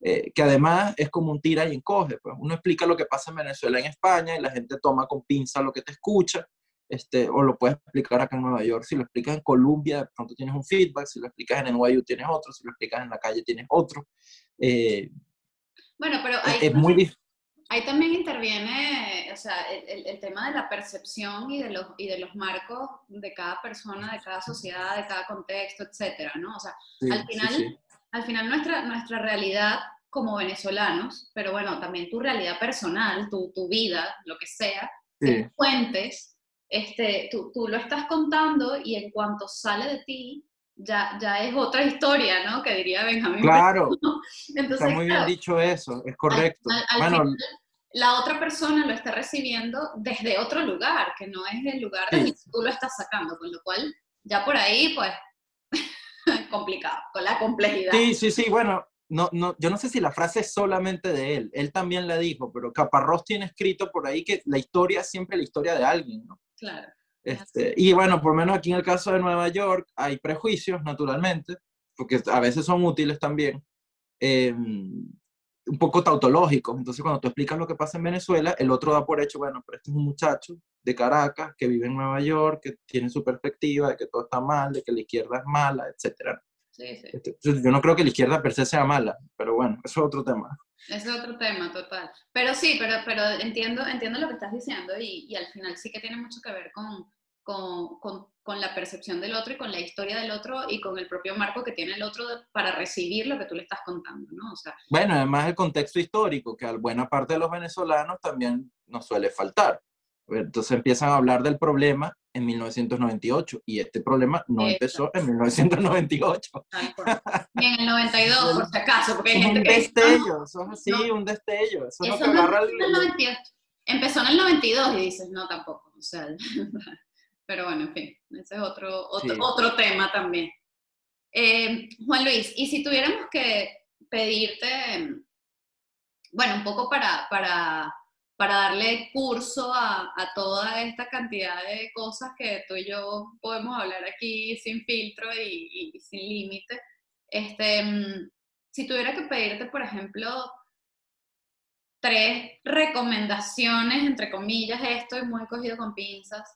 Eh, que además es como un tira y encoge. Pues. Uno explica lo que pasa en Venezuela, en España, y la gente toma con pinza lo que te escucha, este, o lo puedes explicar acá en Nueva York. Si lo explicas en Colombia, de pronto tienes un feedback, si lo explicas en NYU tienes otro, si lo explicas en la calle tienes otro. Eh, bueno, pero ahí, es muy ahí también interviene, o sea, el, el, tema de la percepción y de, los, y de los marcos de cada persona, de cada sociedad, de cada contexto, etcétera, ¿no? O sea, al final al final nuestra, nuestra realidad como venezolanos, pero bueno, también tu realidad personal, tu, tu vida, lo que sea, que cuentes, este, tú, tú, lo estás contando y en cuanto sale de ti, ya, ya es otra historia, ¿no? Que diría Benjamín. Claro, Entonces, está muy bien dicho eso, es correcto. bueno, la otra persona lo está recibiendo desde otro lugar, que no es el lugar de donde tú lo estás sacando, con lo cual ya por ahí, pues, complicado, con la complejidad. Sí, sí, sí, bueno, no, no, yo no sé si la frase es solamente de él, él también la dijo, pero Caparrós tiene escrito por ahí que la historia es siempre la historia de alguien, ¿no? Claro. Este, y bueno, por lo menos aquí en el caso de Nueva York hay prejuicios, naturalmente, porque a veces son útiles también. Eh, un poco tautológicos. Entonces, cuando tú explicas lo que pasa en Venezuela, el otro da por hecho, bueno, pero este es un muchacho de Caracas que vive en Nueva York, que tiene su perspectiva de que todo está mal, de que la izquierda es mala, etc. Sí, sí. Este, yo no creo que la izquierda per se sea mala, pero bueno, eso es otro tema. Es otro tema, total. Pero sí, pero, pero entiendo, entiendo lo que estás diciendo y, y al final sí que tiene mucho que ver con, con, con, con, la percepción del otro y con la historia del otro y con el propio marco que tiene el otro para recibir lo que tú le estás contando, ¿no? O sea, bueno, además el contexto histórico, que a buena parte de los venezolanos también nos suele faltar. Entonces empiezan a hablar del problema en 1998 y este problema no empezó en 1998. Ni en el 92, por si acaso, porque hay gente un destello, eso sí, un destello. Eso, no, agarra el... Empezó en el 92 y dices, no, tampoco. O sea, Pero bueno, en fin, ese es otro, otro, otro tema también. Eh, Juan Luis, y si tuviéramos que pedirte, bueno, un poco para, para, para darle curso a, toda esta cantidad de cosas que tú y yo podemos hablar aquí sin filtro y, y sin límite, este, si tuviera que pedirte, por ejemplo, tres recomendaciones, entre comillas, esto es muy cogido con pinzas,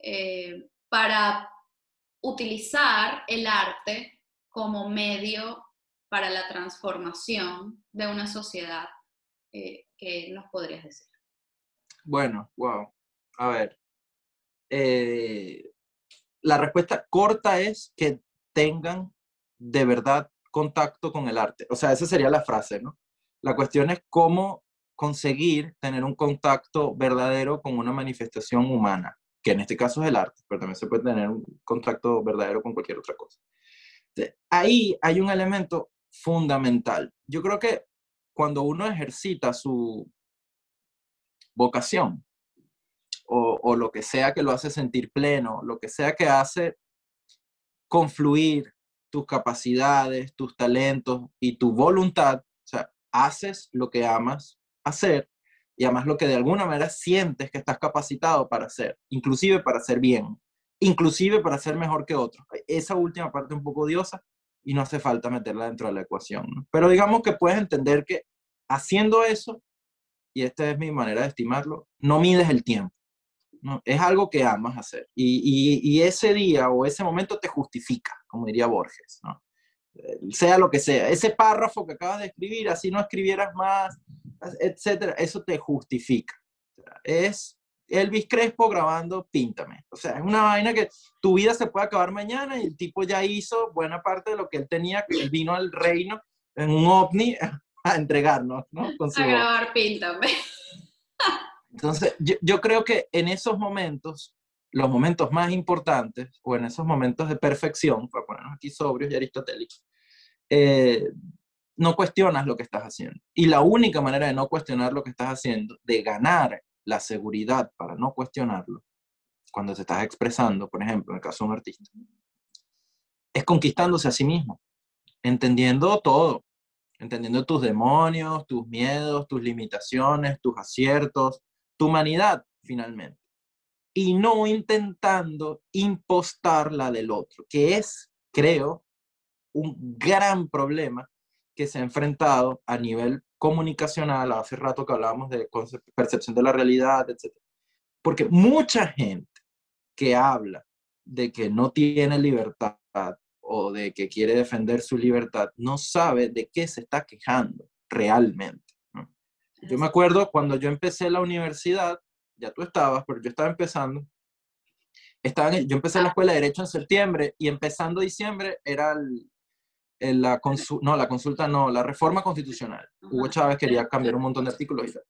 eh, para utilizar el arte como medio para la transformación de una sociedad, eh, ¿qué nos podrías decir? Bueno, wow. A ver. Eh, la respuesta corta es que tengan de verdad contacto con el arte. O sea, esa sería la frase, ¿no? La cuestión es cómo conseguir tener un contacto verdadero con una manifestación humana, que en este caso es el arte, pero también se puede tener un contacto verdadero con cualquier otra cosa. Ahí hay un elemento fundamental. Yo creo que cuando uno ejercita su vocación o, lo que sea que lo hace sentir pleno, lo que sea que hace confluir tus capacidades, tus talentos y tu voluntad, o sea, haces lo que amas hacer y además lo que de alguna manera sientes que estás capacitado para hacer, inclusive para hacer bien, inclusive para ser mejor que otros. Esa última parte un poco odiosa y no hace falta meterla dentro de la ecuación. Pero digamos que puedes entender que haciendo eso, y esta es mi manera de estimarlo, no mides el tiempo. ¿no? Es algo que amas hacer. Y, ese día o ese momento te justifica, como diría Borges. Eh, sea lo que sea. Ese párrafo que acabas de escribir, así no escribieras más, etcétera, eso te justifica. Es Elvis Crespo grabando Píntame. O sea, es una vaina que tu vida se puede acabar mañana y el tipo ya hizo buena parte de lo que él tenía, que vino al reino en un ovni a entregarnos, ¿no? a grabar Píntame. Entonces, yo, yo, creo que en esos momentos, los momentos más importantes, o en esos momentos de perfección, para ponernos aquí sobrios y aristotélicos, eh, no cuestionas lo que estás haciendo. Y la única manera de no cuestionar lo que estás haciendo, de ganar la seguridad para no cuestionarlo, cuando te estás expresando, por ejemplo, en el caso de un artista, es conquistándose a sí mismo, entendiendo todo, entendiendo tus demonios, tus miedos, tus limitaciones, tus aciertos, tu humanidad, finalmente. Y no intentando impostar la del otro, que es, creo, un gran problema que se ha enfrentado a nivel comunicacional, hace rato que hablábamos de percepción de la realidad, etc. Porque mucha gente que habla de que no tiene libertad o de que quiere defender su libertad, no sabe de qué se está quejando realmente. Yo me acuerdo cuando yo empecé la universidad, ya tú estabas, pero yo estaba empezando, estaba yo empecé la escuela de Derecho en septiembre y empezando diciembre era el, la consulta, no, la consulta no, la reforma constitucional. Hugo Chávez quería cambiar un montón de artículos y tal.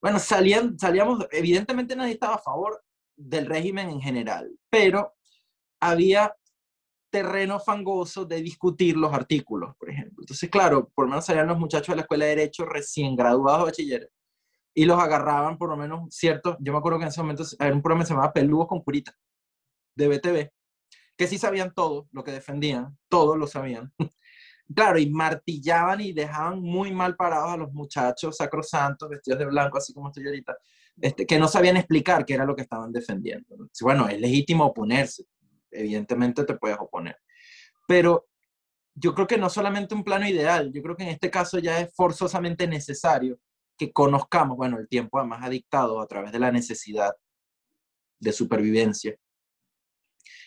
Bueno, salían, salíamos, evidentemente nadie estaba a favor del régimen en general, pero había terreno fangoso de discutir los artículos, por ejemplo. Entonces, claro, por lo menos salían los muchachos de la escuela de Derecho recién graduados de bachilleres y los agarraban por lo menos ciertos, yo me acuerdo que en ese momento era un programa que se llamaba Peludos con Curita, de BTV, que sí sabían todo lo que defendían, todos lo sabían, Claro, y martillaban y dejaban muy mal parados a los muchachos sacrosantos, vestidos de blanco, así como estoy ahorita, este, que no sabían explicar qué era lo que estaban defendiendo. Bueno, es legítimo oponerse, evidentemente te puedes oponer, pero yo creo que no solamente un plano ideal, yo creo que en este caso ya es forzosamente necesario que conozcamos, bueno, el tiempo además ha dictado a través de la necesidad de supervivencia,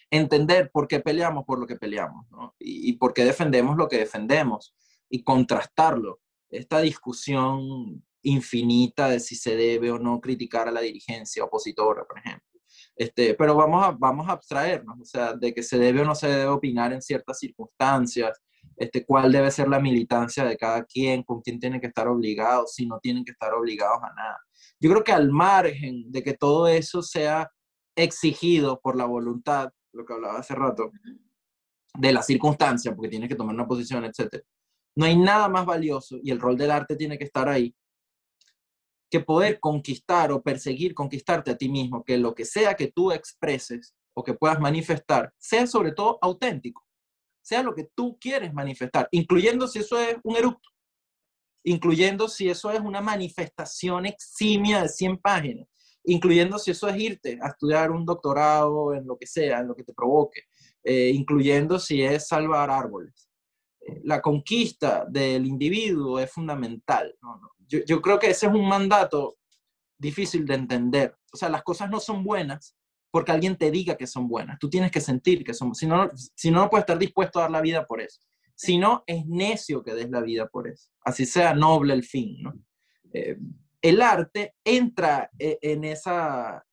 entender por qué peleamos por lo que peleamos ¿no? y, y, por qué defendemos lo que defendemos y contrastarlo. Esta discusión infinita de si se debe o no criticar a la dirigencia opositora, por ejemplo. Este, pero vamos a, vamos a abstraernos, o sea, de que se debe o no se debe opinar en ciertas circunstancias, este, cuál debe ser la militancia de cada quien, con quién tienen que estar obligados, si no tienen que estar obligados a nada. Yo creo que al margen de que todo eso sea exigido por la voluntad lo que hablaba hace rato, de la circunstancia, porque tienes que tomar una posición, etc. No hay nada más valioso, y el rol del arte tiene que estar ahí, que poder conquistar o perseguir conquistarte a ti mismo, que lo que sea que tú expreses o que puedas manifestar, sea sobre todo auténtico, sea lo que tú quieres manifestar, incluyendo si eso es un eructo, incluyendo si eso es una manifestación eximia de 100 páginas, incluyendo si eso es irte a estudiar un doctorado en lo que sea, en lo que te provoque, eh, incluyendo si es salvar árboles. Eh, la conquista del individuo es fundamental. Yo, creo que ese es un mandato difícil de entender. O sea, las cosas no son buenas porque alguien te diga que son buenas. Tú tienes que sentir que son, si no, si no, no puedes estar dispuesto a dar la vida por eso. Si no, es necio que des la vida por eso. Así sea noble el fin. Eh, el arte entra e, en, esa,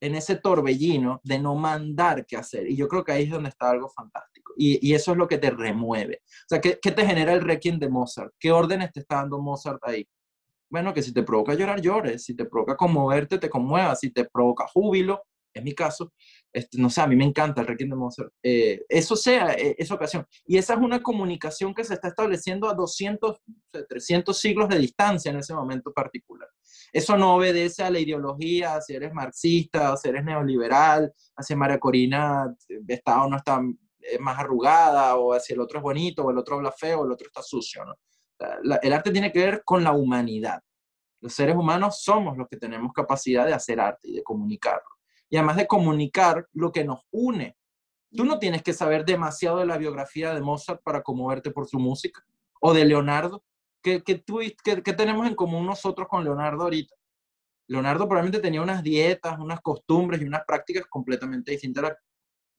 en ese torbellino de no mandar qué hacer. Y yo creo que ahí es donde está algo fantástico. Y, eso es lo que te remueve. O sea, ¿qué, te genera el requiem de Mozart? ¿Qué órdenes te está dando Mozart ahí? bueno, que si te provoca llorar, llores, si te provoca conmoverte, te conmuevas, si te provoca júbilo, es mi caso, este, no sé, a mí me encanta el Requiem de Mozart, eh, eso sea eh, esa ocasión. Y esa es una comunicación que se está estableciendo a 200, 300 siglos de distancia en ese momento particular. Eso no obedece a la ideología, si eres marxista, si eres neoliberal, hacia María Corina está o no está más arrugada, o si el otro es bonito, o el otro habla feo, o el otro está sucio, el arte tiene que ver con la humanidad. Los seres humanos somos los que tenemos capacidad de hacer arte y de comunicarlo y además de comunicar lo que nos une. Tú no tienes que saber demasiado de la biografía de Mozart para conmoverte por su música, o de Leonardo. ¿Qué, tú, tenemos en común nosotros con Leonardo ahorita? Leonardo probablemente tenía unas dietas, unas costumbres y unas prácticas completamente distintas a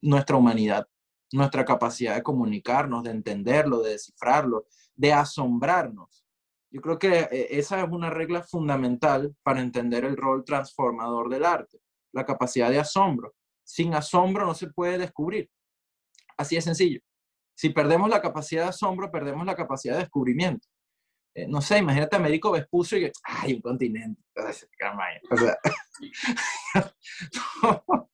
nuestra humanidad, nuestra capacidad de comunicarnos, de entenderlo, de descifrarlo, de asombrarnos. Yo creo que eh, esa es una regla fundamental para entender el rol transformador del arte la capacidad de asombro. Sin asombro no se puede descubrir. Así de sencillo. Si perdemos la capacidad de asombro, perdemos la capacidad de descubrimiento. Eh, no sé, imagínate a Américo Vespucio y que, ay, un continente.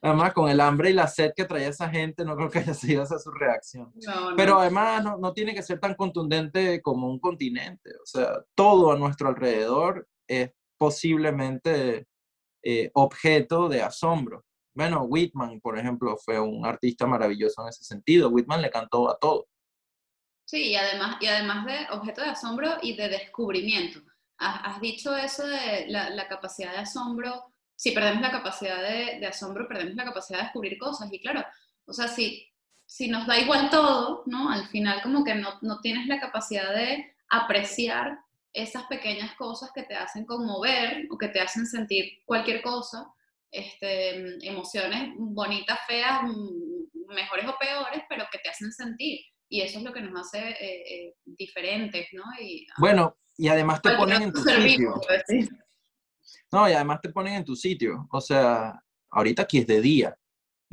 además, con el hambre y la sed que traía esa gente, no creo que haya sido esa su reacción. Pero además, no, no tiene que ser tan contundente como un continente. O sea, todo a nuestro alrededor es posiblemente eh, objeto de asombro. Bueno, Whitman, por ejemplo, fue un artista maravilloso en ese sentido. Whitman le cantó a todo. Sí, y además, y además de objeto de asombro y de descubrimiento. Has, dicho eso de la, capacidad de asombro. Si perdemos la capacidad de, asombro, perdemos la capacidad de descubrir cosas. Y claro, o sea, si, si nos da igual todo, ¿no? Al final como que no, no tienes la capacidad de apreciar esas pequeñas cosas que te hacen conmover o que te hacen sentir cualquier cosa, este, emociones bonitas, feas, mejores o peores, pero que te hacen sentir. Y eso es lo que nos hace eh, eh, diferentes, ¿no? Y, ah, bueno, y además te ponen en tu sitio. No, y además te ponen en tu sitio. O sea, ahorita aquí es de día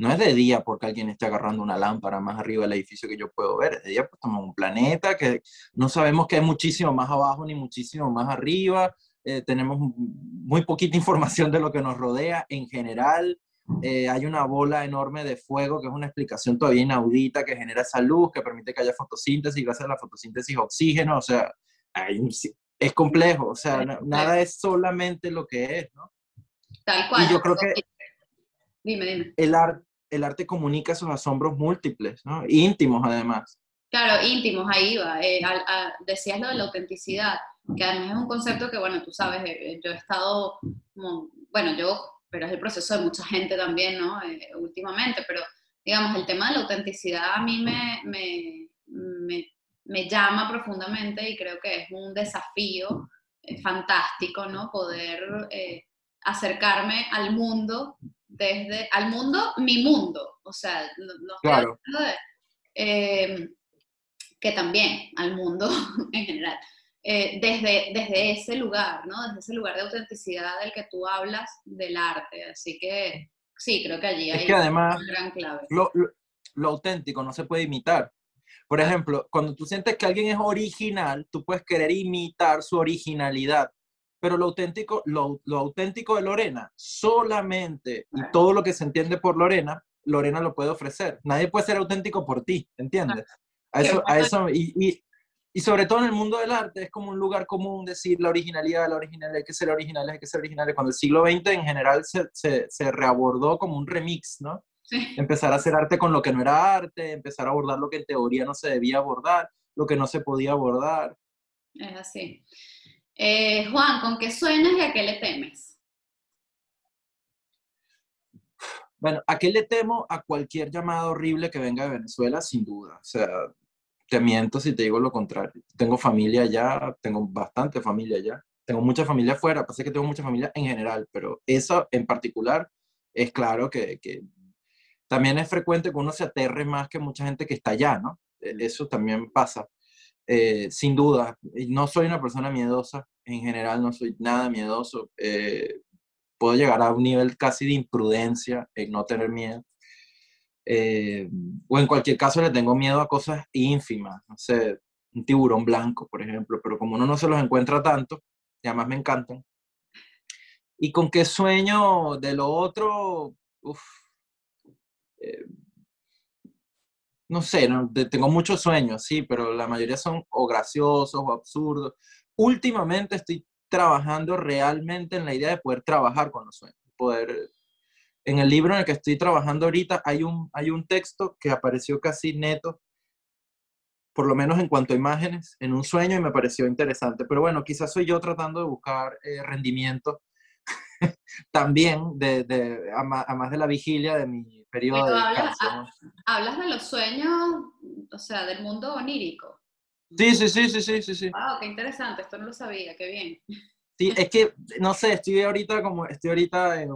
no es de día porque alguien esté agarrando una lámpara más arriba del edificio que yo puedo ver, es de día porque estamos en un planeta que no sabemos que hay muchísimo más abajo ni muchísimo más arriba, eh, tenemos muy poquita información de lo que nos rodea en general, eh, hay una bola enorme de fuego que es una explicación todavía inaudita que genera esa luz, que permite que haya fotosíntesis, gracias a la fotosíntesis oxígeno, o sea, es complejo, o sea, nada es solamente lo que es, ¿no? Tal cual. Y yo creo que dime, dime. El, arte el arte comunica esos asombros múltiples, ¿no? íntimos además. Claro, íntimos, ahí va. Eh, decías lo de la autenticidad, que además es un concepto que, bueno, tú sabes, eh, eh, yo he estado, bueno, yo, pero es el proceso de mucha gente también, ¿no? últimamente, pero digamos, el tema de la autenticidad a mí me, me, me, me llama profundamente y creo que es un desafío fantástico, ¿no? Poder acercarme al mundo desde, al mundo, mi mundo, o sea, no, claro. eh, que también al mundo en general, eh, desde, desde ese lugar, ¿no? Desde ese lugar de autenticidad del que tú hablas del arte, así que sí, creo que allí hay que además, una gran clave. Lo, lo, auténtico no se puede imitar. Por ejemplo, cuando tú sientes que alguien es original, tú puedes querer imitar su originalidad pero lo auténtico, lo, auténtico de Lorena, solamente y todo lo que se entiende por Lorena, Lorena lo puede ofrecer. Nadie puede ser auténtico por ti, ¿entiendes? A eso, a eso y, y, sobre todo en el mundo del arte es como un lugar común decir la originalidad, la originalidad, hay que ser originales, hay que ser originales. Cuando el siglo XX en general se, se, se reabordó como un remix, ¿no? Empezar a hacer arte con lo que no era arte, empezar a abordar lo que en teoría no se debía abordar, lo que no se podía abordar. Es así. Eh, Juan, ¿con qué sueñas y a qué le temes? Bueno, ¿a qué le temo? A cualquier llamada horrible que venga de Venezuela, sin duda. O sea, te miento si te digo lo contrario. Tengo familia allá, tengo bastante familia allá. Tengo mucha familia afuera, pasa que tengo mucha familia en general, pero eso en particular es claro que, que también es frecuente que uno se aterre más que mucha gente que está allá, ¿no? E, eso también pasa. Eh, sin duda, no soy una persona miedosa, en general no soy nada miedoso. Eh, puedo llegar a un nivel casi de imprudencia en no tener miedo. Eh, o en cualquier caso le tengo miedo a cosas ínfimas, no sé, un tiburón blanco, por ejemplo, pero como uno no se los encuentra tanto, y además me encantan. Y con qué sueño de lo otro, uf, no sé, tengo muchos sueños, sí, pero la mayoría son o graciosos o absurdos. Últimamente estoy trabajando realmente en la idea de poder trabajar con los sueños, poder... En el libro en el que estoy trabajando ahorita hay un, hay un texto que apareció casi neto, por lo menos en cuanto a imágenes, en un sueño y me pareció interesante. Pero bueno, quizás soy yo tratando de buscar eh, rendimiento también, de, de, a, más de la vigilia de mi periodo de hablas, hablas de los sueños, o sea, del mundo onírico. Sí, sí, sí, sí, sí, sí, sí. Wow, qué interesante, esto no lo sabía, qué bien. Sí, es que, no sé, estoy ahorita como, estoy ahorita en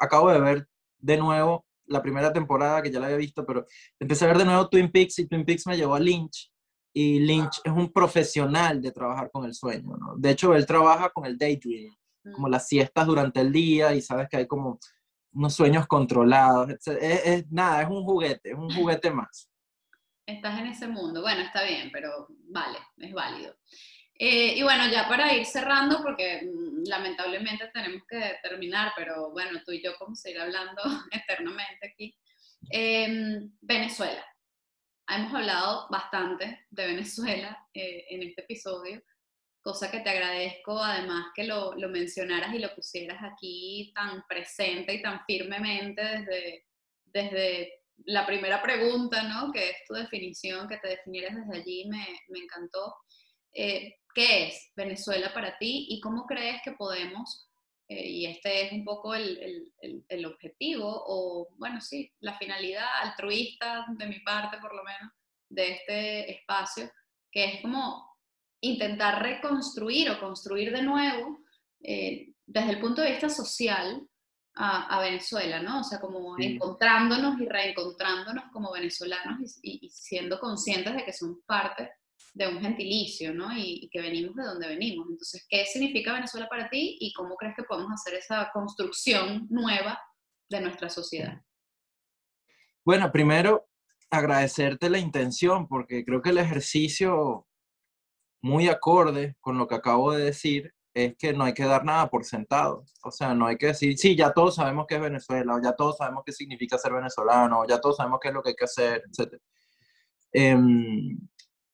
acabo de ver de nuevo la primera temporada que ya la había visto, pero empecé a ver de nuevo Twin Peaks y Twin Peaks me llevó a Lynch y Lynch es un profesional de trabajar con el sueño, ¿no? De hecho, él trabaja con el daydream, como mm. las siestas durante el día y sabes que hay como unos sueños controlados. Es, nada, es un juguete, es un juguete más estás en ese mundo. Bueno, está bien, pero vale, es válido. Eh, y bueno, ya para ir cerrando, porque mm, lamentablemente tenemos que terminar, pero bueno, tú y yo como seguir hablando eternamente aquí. Em, Venezuela. Hemos hablado bastante de Venezuela eh, en este episodio, cosa que te agradezco además que lo, lo mencionaras y lo pusieras aquí tan presente y tan firmemente desde, desde la primera pregunta, ¿no? Que es tu definición, que te definieras desde allí, me, me encantó. Eh, ¿Qué es Venezuela para ti y cómo crees que podemos, eh, y este es un poco el, el, el, objetivo, o bueno, sí, la finalidad altruista de mi parte por lo menos, de este espacio, que es como intentar reconstruir o construir de nuevo eh, desde el punto de vista social a, Venezuela, ¿no? O sea, como encontrándonos y reencontrándonos como venezolanos y, siendo conscientes de que somos parte de un gentilicio, ¿no? Y, que venimos de donde venimos. Entonces, ¿qué significa Venezuela para ti y cómo crees que podemos hacer esa construcción nueva de nuestra sociedad? Bueno, primero agradecerte la intención, porque creo que el ejercicio muy acorde con lo que acabo de decir es que no hay que dar nada por sentado. O sea, no hay que decir, sí, ya todos sabemos qué es Venezuela, ya todos sabemos qué significa ser venezolano, ya todos sabemos qué es lo que hay que hacer, etc. Em,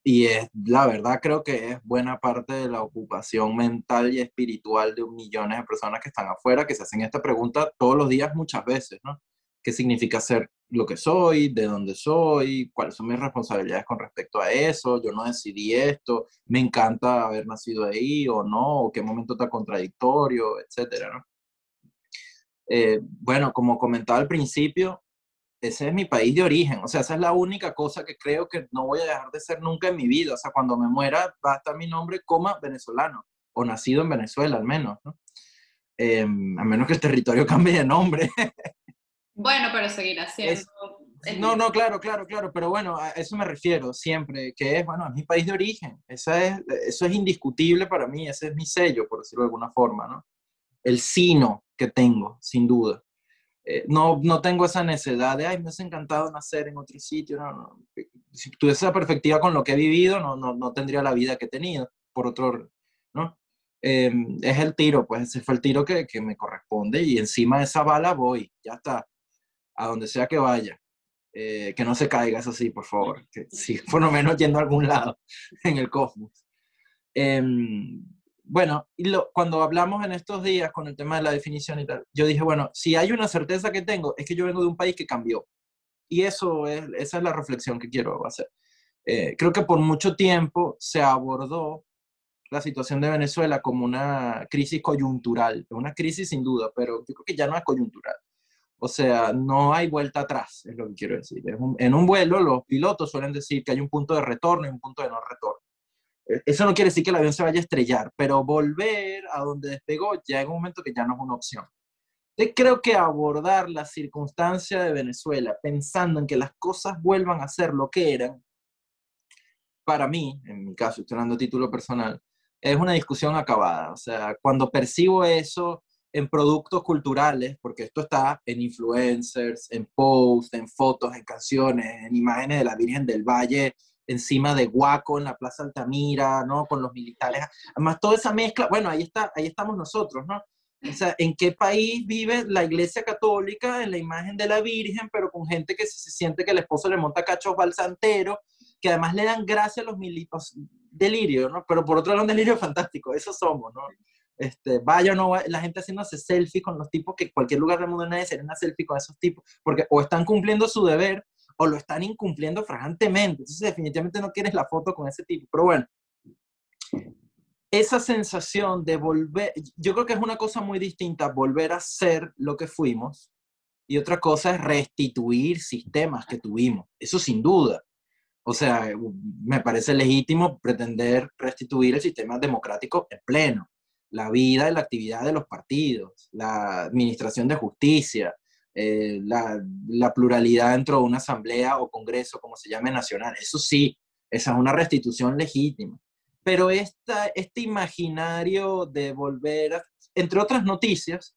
y es, la verdad creo que es buena parte de la ocupación mental y espiritual de millones de personas que están afuera, que se hacen esta pregunta todos los días muchas veces, ¿no? ¿Qué significa ser lo que soy, de dónde soy, cuáles son mis responsabilidades con respecto a eso, yo no decidí esto, me encanta haber nacido ahí o no, o qué momento tan contradictorio, etcétera. Eh, bueno, como comentaba al principio, ese es mi país de origen, o sea, esa es la única cosa que creo que no voy a dejar de ser nunca en mi vida, o sea, cuando me muera va a estar mi nombre coma venezolano, o nacido en Venezuela al menos, ¿no? Em, a menos que el territorio cambie de nombre. Bueno, pero seguirá siendo... no, no, claro, claro, claro, pero bueno, a eso me refiero siempre, que es, bueno, es mi país de origen, Esa es, eso es indiscutible para mí, ese es mi sello, por decirlo de alguna forma, ¿no? El sino que tengo, sin duda. Eh, no, no tengo esa necesidad de, ay, me ha encantado nacer en otro sitio, no, no. Si tuviese esa perspectiva con lo que he vivido, no, no, no tendría la vida que he tenido, por otro, ¿no? Em, es el tiro, pues ese fue el tiro que, que me corresponde y encima de esa bala voy, ya está a donde sea que vaya. Eh, que no se caiga, eso sí, por favor. Que sí, por lo menos yendo a algún lado en el cosmos. Em, bueno, y lo, cuando hablamos en estos días con el tema de la definición y tal, yo dije, bueno, si hay una certeza que tengo, es que yo vengo de un país que cambió. Y eso es, esa es la reflexión que quiero hacer. Eh, creo que por mucho tiempo se abordó la situación de Venezuela como una crisis coyuntural, una crisis sin duda, pero yo creo que ya no es coyuntural. O sea, no hay vuelta atrás, es lo que quiero decir. en un vuelo, los pilotos suelen decir que hay un punto de retorno y un punto de no retorno. E, eso no quiere decir que el avión se vaya a estrellar, pero volver a donde despegó ya en un momento que ya no es una opción. Yo creo que abordar la circunstancia de Venezuela pensando en que las cosas vuelvan a ser lo que eran, para mí, en mi caso, estoy hablando a título personal, es una discusión acabada. O sea, cuando percibo eso, en productos culturales, porque esto está en influencers, en posts, en fotos, en canciones, en imágenes de la Virgen del Valle encima de Guaco en la Plaza Altamira, ¿no? Con los militares. Además, toda esa mezcla, bueno, ahí, está, ahí estamos nosotros, ¿no? O sea, ¿en qué país vive la iglesia católica en la imagen de la Virgen, pero con gente que se, siente que el esposo le monta cachos balsantero, que además le dan gracia a los militares? Delirio, ¿no? Pero por otro lado, un delirio fantástico, eso somos, ¿no? Este, vaya o no, la gente haciéndose selfie con los tipos que cualquier lugar del mundo nadie sería una selfie con esos tipos, porque o están cumpliendo su deber o lo están incumpliendo fragantemente. Entonces, definitivamente no quieres la foto con ese tipo. Pero bueno, esa sensación de volver, yo creo que es una cosa muy distinta volver a ser lo que fuimos y otra cosa es restituir sistemas que tuvimos. Eso sin duda. O sea, me parece legítimo pretender restituir el sistema democrático en pleno, la vida y la actividad de los partidos, la administración de justicia, eh, la, la, pluralidad dentro de una asamblea o congreso, como se llame nacional. Eso sí, esa es una restitución legítima. Pero esta, este imaginario de volver, entre otras noticias,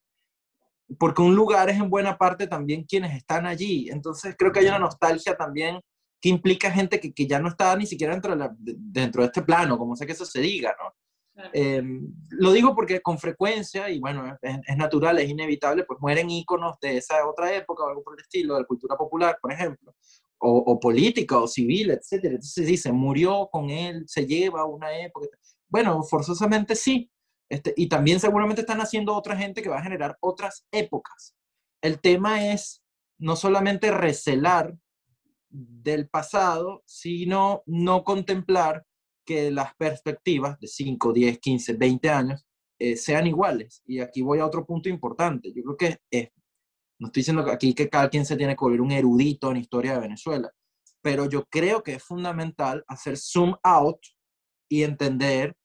porque un lugar es en buena parte también quienes están allí. Entonces creo que hay una nostalgia también que implica gente que, que ya no está ni siquiera dentro de, dentro de este plano, como sé que eso se diga, ¿no? Em, lo digo porque con frecuencia, y bueno, es, natural, es inevitable, pues mueren íconos de esa otra época o algo por el estilo, de la cultura popular, por ejemplo, o, o política o civil, etc. Entonces se dice, murió con él, se lleva una época. Bueno, forzosamente sí. Este, y también seguramente están haciendo otra gente que va a generar otras épocas. El tema es no solamente recelar del pasado, sino no contemplar que las perspectivas de 5, 10, 15, 20 años eh, sean iguales. Y aquí voy a otro punto importante. Yo creo que es, no estoy diciendo aquí que cada quien se tiene que volver un erudito en historia de Venezuela, pero yo creo que es fundamental hacer zoom out y entender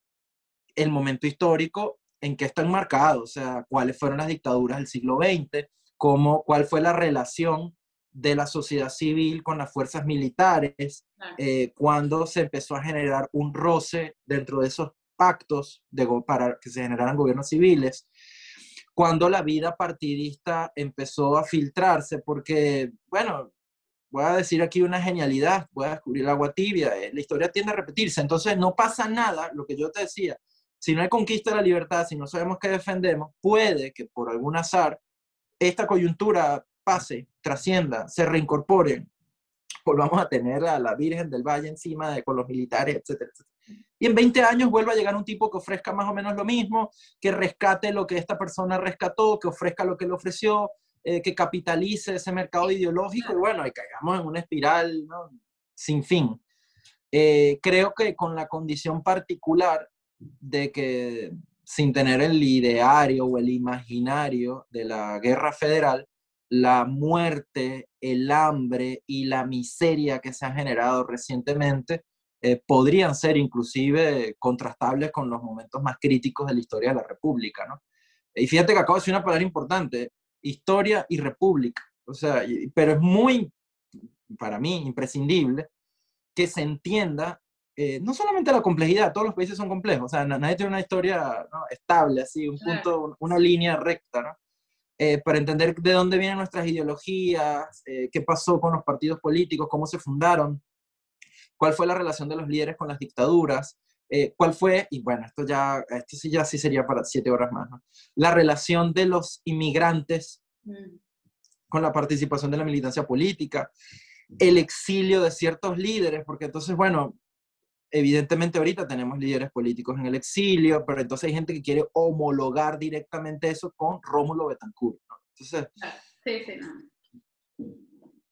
el momento histórico en que están marcados, o sea, cuáles fueron las dictaduras del siglo XX, cómo, cuál fue la relación de la sociedad civil con las fuerzas militares, eh, cuando se empezó a generar un roce dentro de esos pactos de, para que se generaran gobiernos civiles, cuando la vida partidista empezó a filtrarse, porque, bueno, voy a decir aquí una genialidad, voy a descubrir el agua tibia, eh, la historia tiende a repetirse, entonces no pasa nada, lo que yo te decía, si no hay conquista de la libertad, si no sabemos qué defendemos, puede que por algún azar esta coyuntura pase, trascienda, se reincorpore, volvamos a tener a la Virgen del Valle encima de, con los militares, etcétera, Y en 20 años vuelva a llegar un tipo que ofrezca más o menos lo mismo, que rescate lo que esta persona rescató, que ofrezca lo que le ofreció, eh, que capitalice ese mercado ideológico y bueno, y caigamos en una espiral sin fin. Eh, creo que con la condición particular de que sin tener el ideario o el imaginario de la guerra federal, la muerte, el hambre y la miseria que se han generado recientemente eh, podrían ser inclusive contrastables con los momentos más críticos de la historia de la República, ¿no? Y fíjate que acabo de decir una palabra importante, historia y república. O sea, pero es muy, para mí, imprescindible que se entienda eh, no solamente la complejidad, todos los países son complejos, o sea, nadie tiene una historia estable, así, un punto, una línea recta, ¿no? Eh, para entender de dónde vienen nuestras ideologías, eh, qué pasó con los partidos políticos, cómo se fundaron, cuál fue la relación de los líderes con las dictaduras, eh, cuál fue, y bueno, esto ya, esto sí ya sí sería para siete horas más, la relación de los inmigrantes mm. con la participación de la militancia política, el exilio de ciertos líderes, porque entonces, bueno, evidentemente ahorita tenemos líderes políticos en el exilio, pero entonces hay gente que quiere homologar directamente eso con Rómulo Betancourt. Entonces, sí, sí, no.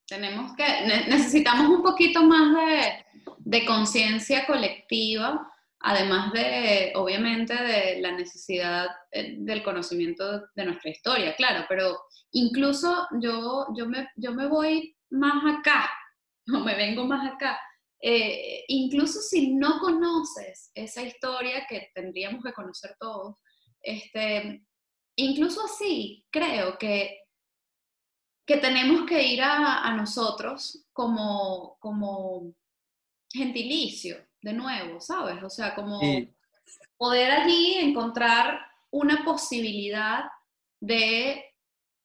Tenemos que, necesitamos un poquito más de, de conciencia colectiva, además de, obviamente, de la necesidad eh, del conocimiento de nuestra historia, claro, pero incluso yo, yo, me, yo me voy más acá, o me vengo más acá, eh, incluso si no conoces esa historia que tendríamos que conocer todos, este, incluso así creo que, que tenemos que ir a, nosotros como, como gentilicio, de nuevo, ¿sabes? O sea, como poder allí encontrar una posibilidad de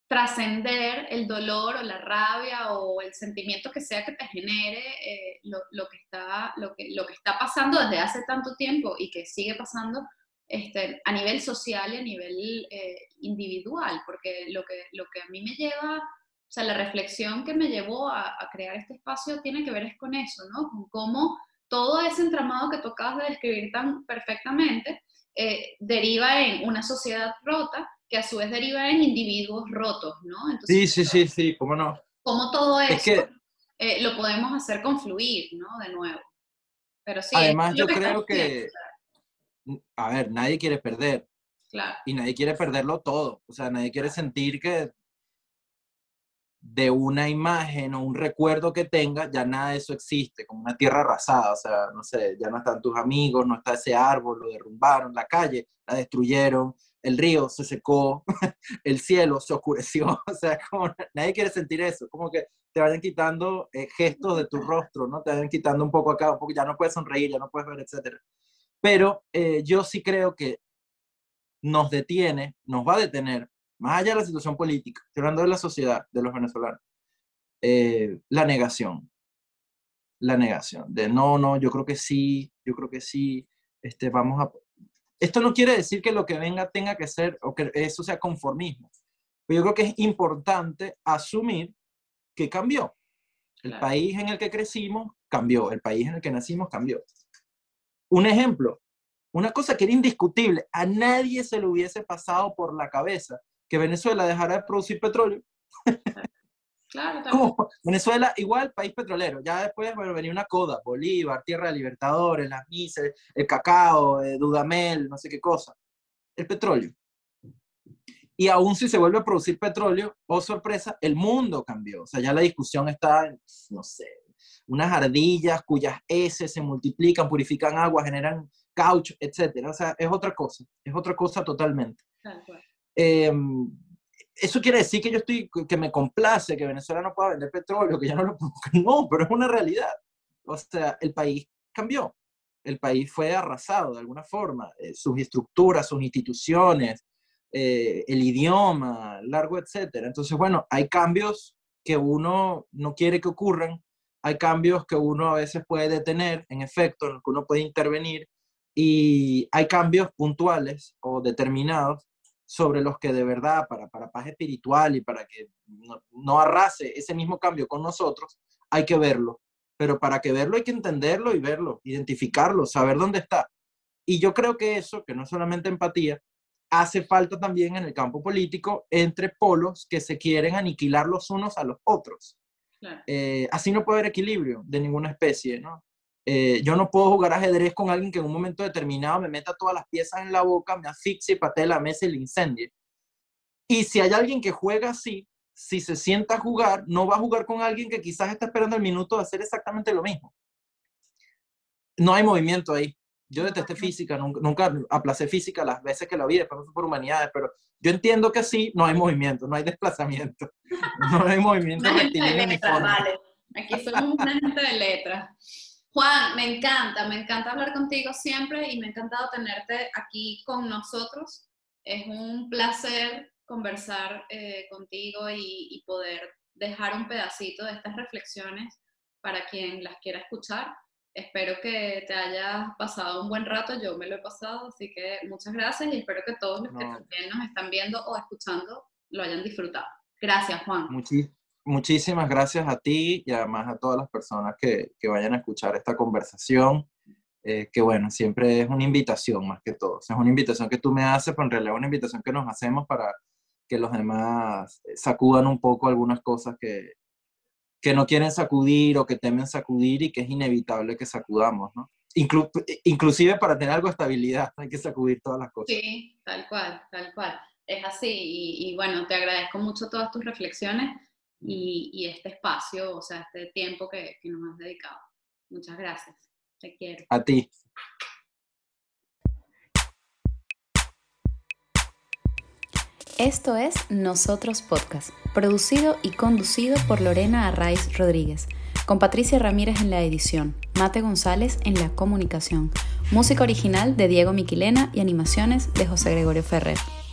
trascender el dolor o la rabia o el sentimiento que sea que te genere eh, lo, que está, lo, que, lo que está pasando desde hace tanto tiempo y que sigue pasando este, a nivel social y a nivel eh, individual, porque lo que, lo que a mí me lleva, o sea, la reflexión que me llevó a, crear este espacio tiene que ver es con eso, ¿no? Con cómo todo ese entramado que tú acabas de describir tan perfectamente eh, deriva en una sociedad rota que a su vez deriva en individuos rotos, ¿no? sí, sí, sí, sí, cómo no. Cómo todo eso eh, lo podemos hacer confluir, ¿no? De nuevo. Pero sí, Además, yo creo que, a ver, nadie quiere perder. Claro. Y nadie quiere perderlo todo. O sea, nadie quiere sentir que de una imagen o un recuerdo que tenga, ya nada de eso existe, como una tierra arrasada, o sea, no sé, ya no están tus amigos, no está ese árbol, lo derrumbaron, la calle la destruyeron, el río se secó, el cielo se oscureció, o sea, como nadie quiere sentir eso, como que te vayan quitando eh, gestos de tu rostro, ¿no? Te vayan quitando un poco acá, un poco, ya no puedes sonreír, ya no puedes ver, etc. Pero eh, yo sí creo que nos detiene, nos va a detener, más allá de la situación política, estoy hablando de la sociedad, de los venezolanos, eh, la negación. La negación, de no, no, yo creo que sí, yo creo que sí, este, vamos a, esto no quiere decir que lo que venga tenga que ser o que eso sea conformismo. Pero yo creo que es importante asumir que cambió. El país en el que crecimos cambió. El país en el que nacimos cambió. Un ejemplo, una cosa que era indiscutible, a nadie se le hubiese pasado por la cabeza que Venezuela dejara de producir petróleo. Claro, Venezuela, igual país petrolero. Ya después bueno, venía una coda, Bolívar, Tierra de Libertadores, las mises, el cacao, eh, Dudamel, no sé qué cosa. El petróleo. Y aún si se vuelve a producir petróleo, oh sorpresa, el mundo cambió. O sea, ya la discusión está, no sé, unas ardillas cuyas S se multiplican, purifican agua, generan caucho, etc. O sea, es otra cosa, es otra cosa totalmente. Eh, eso quiere decir que yo estoy, que me complace que Venezuela no pueda vender petróleo, que ya no lo No, pero es una realidad. O sea, el país cambió. El país fue arrasado de alguna forma. Eh, sus estructuras, sus instituciones, eh, el idioma, largo, etcétera. Entonces, bueno, hay cambios que uno no quiere que ocurran. Hay cambios que uno a veces puede detener, en efecto, en los que uno puede intervenir. Y hay cambios puntuales o determinados sobre los que de verdad, para, para paz espiritual y para que no, arrase ese mismo cambio con nosotros, hay que verlo. Pero para que verlo hay que entenderlo y verlo, identificarlo, saber dónde está. Y yo creo que eso, que no es solamente empatía, hace falta también en el campo político entre polos que se quieren aniquilar los unos a los otros. Eh, así no puede haber equilibrio de ninguna especie, ¿no? Eh, yo no puedo jugar ajedrez con alguien que en un momento determinado me meta todas las piezas en la boca, me asfixie, patee la mesa y le incendie. Y si hay alguien que juega así, si se sienta a jugar, no va a jugar con alguien que quizás está esperando el minuto de hacer exactamente lo mismo. No hay movimiento ahí. Yo detesté física, nunca, nunca aplacé física las veces que la vi, después por humanidades, pero yo entiendo que sí, no hay movimiento, no hay desplazamiento, no hay movimiento Vale. Aquí somos una gente de letras. Juan, me encanta, me encanta hablar contigo siempre y me ha encantado tenerte aquí con nosotros. Es un placer conversar eh, contigo y, poder dejar un pedacito de estas reflexiones para quien las quiera escuchar. Espero que te hayas pasado un buen rato, yo me lo he pasado, así que muchas gracias y espero que todos los que también nos están viendo o escuchando lo hayan disfrutado. Gracias, Juan muchísimas gracias a ti y además a todas las personas que, vayan a escuchar esta conversación. Eh, que bueno, siempre es una invitación más que todo. es una invitación que tú me haces, pero en realidad es una invitación que nos hacemos para que los demás eh, sacudan un poco algunas cosas que, que no quieren sacudir o que temen sacudir y que es inevitable que sacudamos, ¿no? inclusive para tener algo de estabilidad hay que sacudir todas las cosas. Sí, tal cual, tal cual. Es así y bueno, te agradezco mucho todas tus reflexiones y, este espacio, o sea, este tiempo que, que nos has dedicado. Muchas gracias. Te quiero. A ti. Esto es Nosotros Podcast, producido y conducido por Lorena Arraiz Rodríguez, con Patricia Ramírez en la edición, Mate González en la comunicación, música original de Diego Miquilena y animaciones de José Gregorio Ferrer.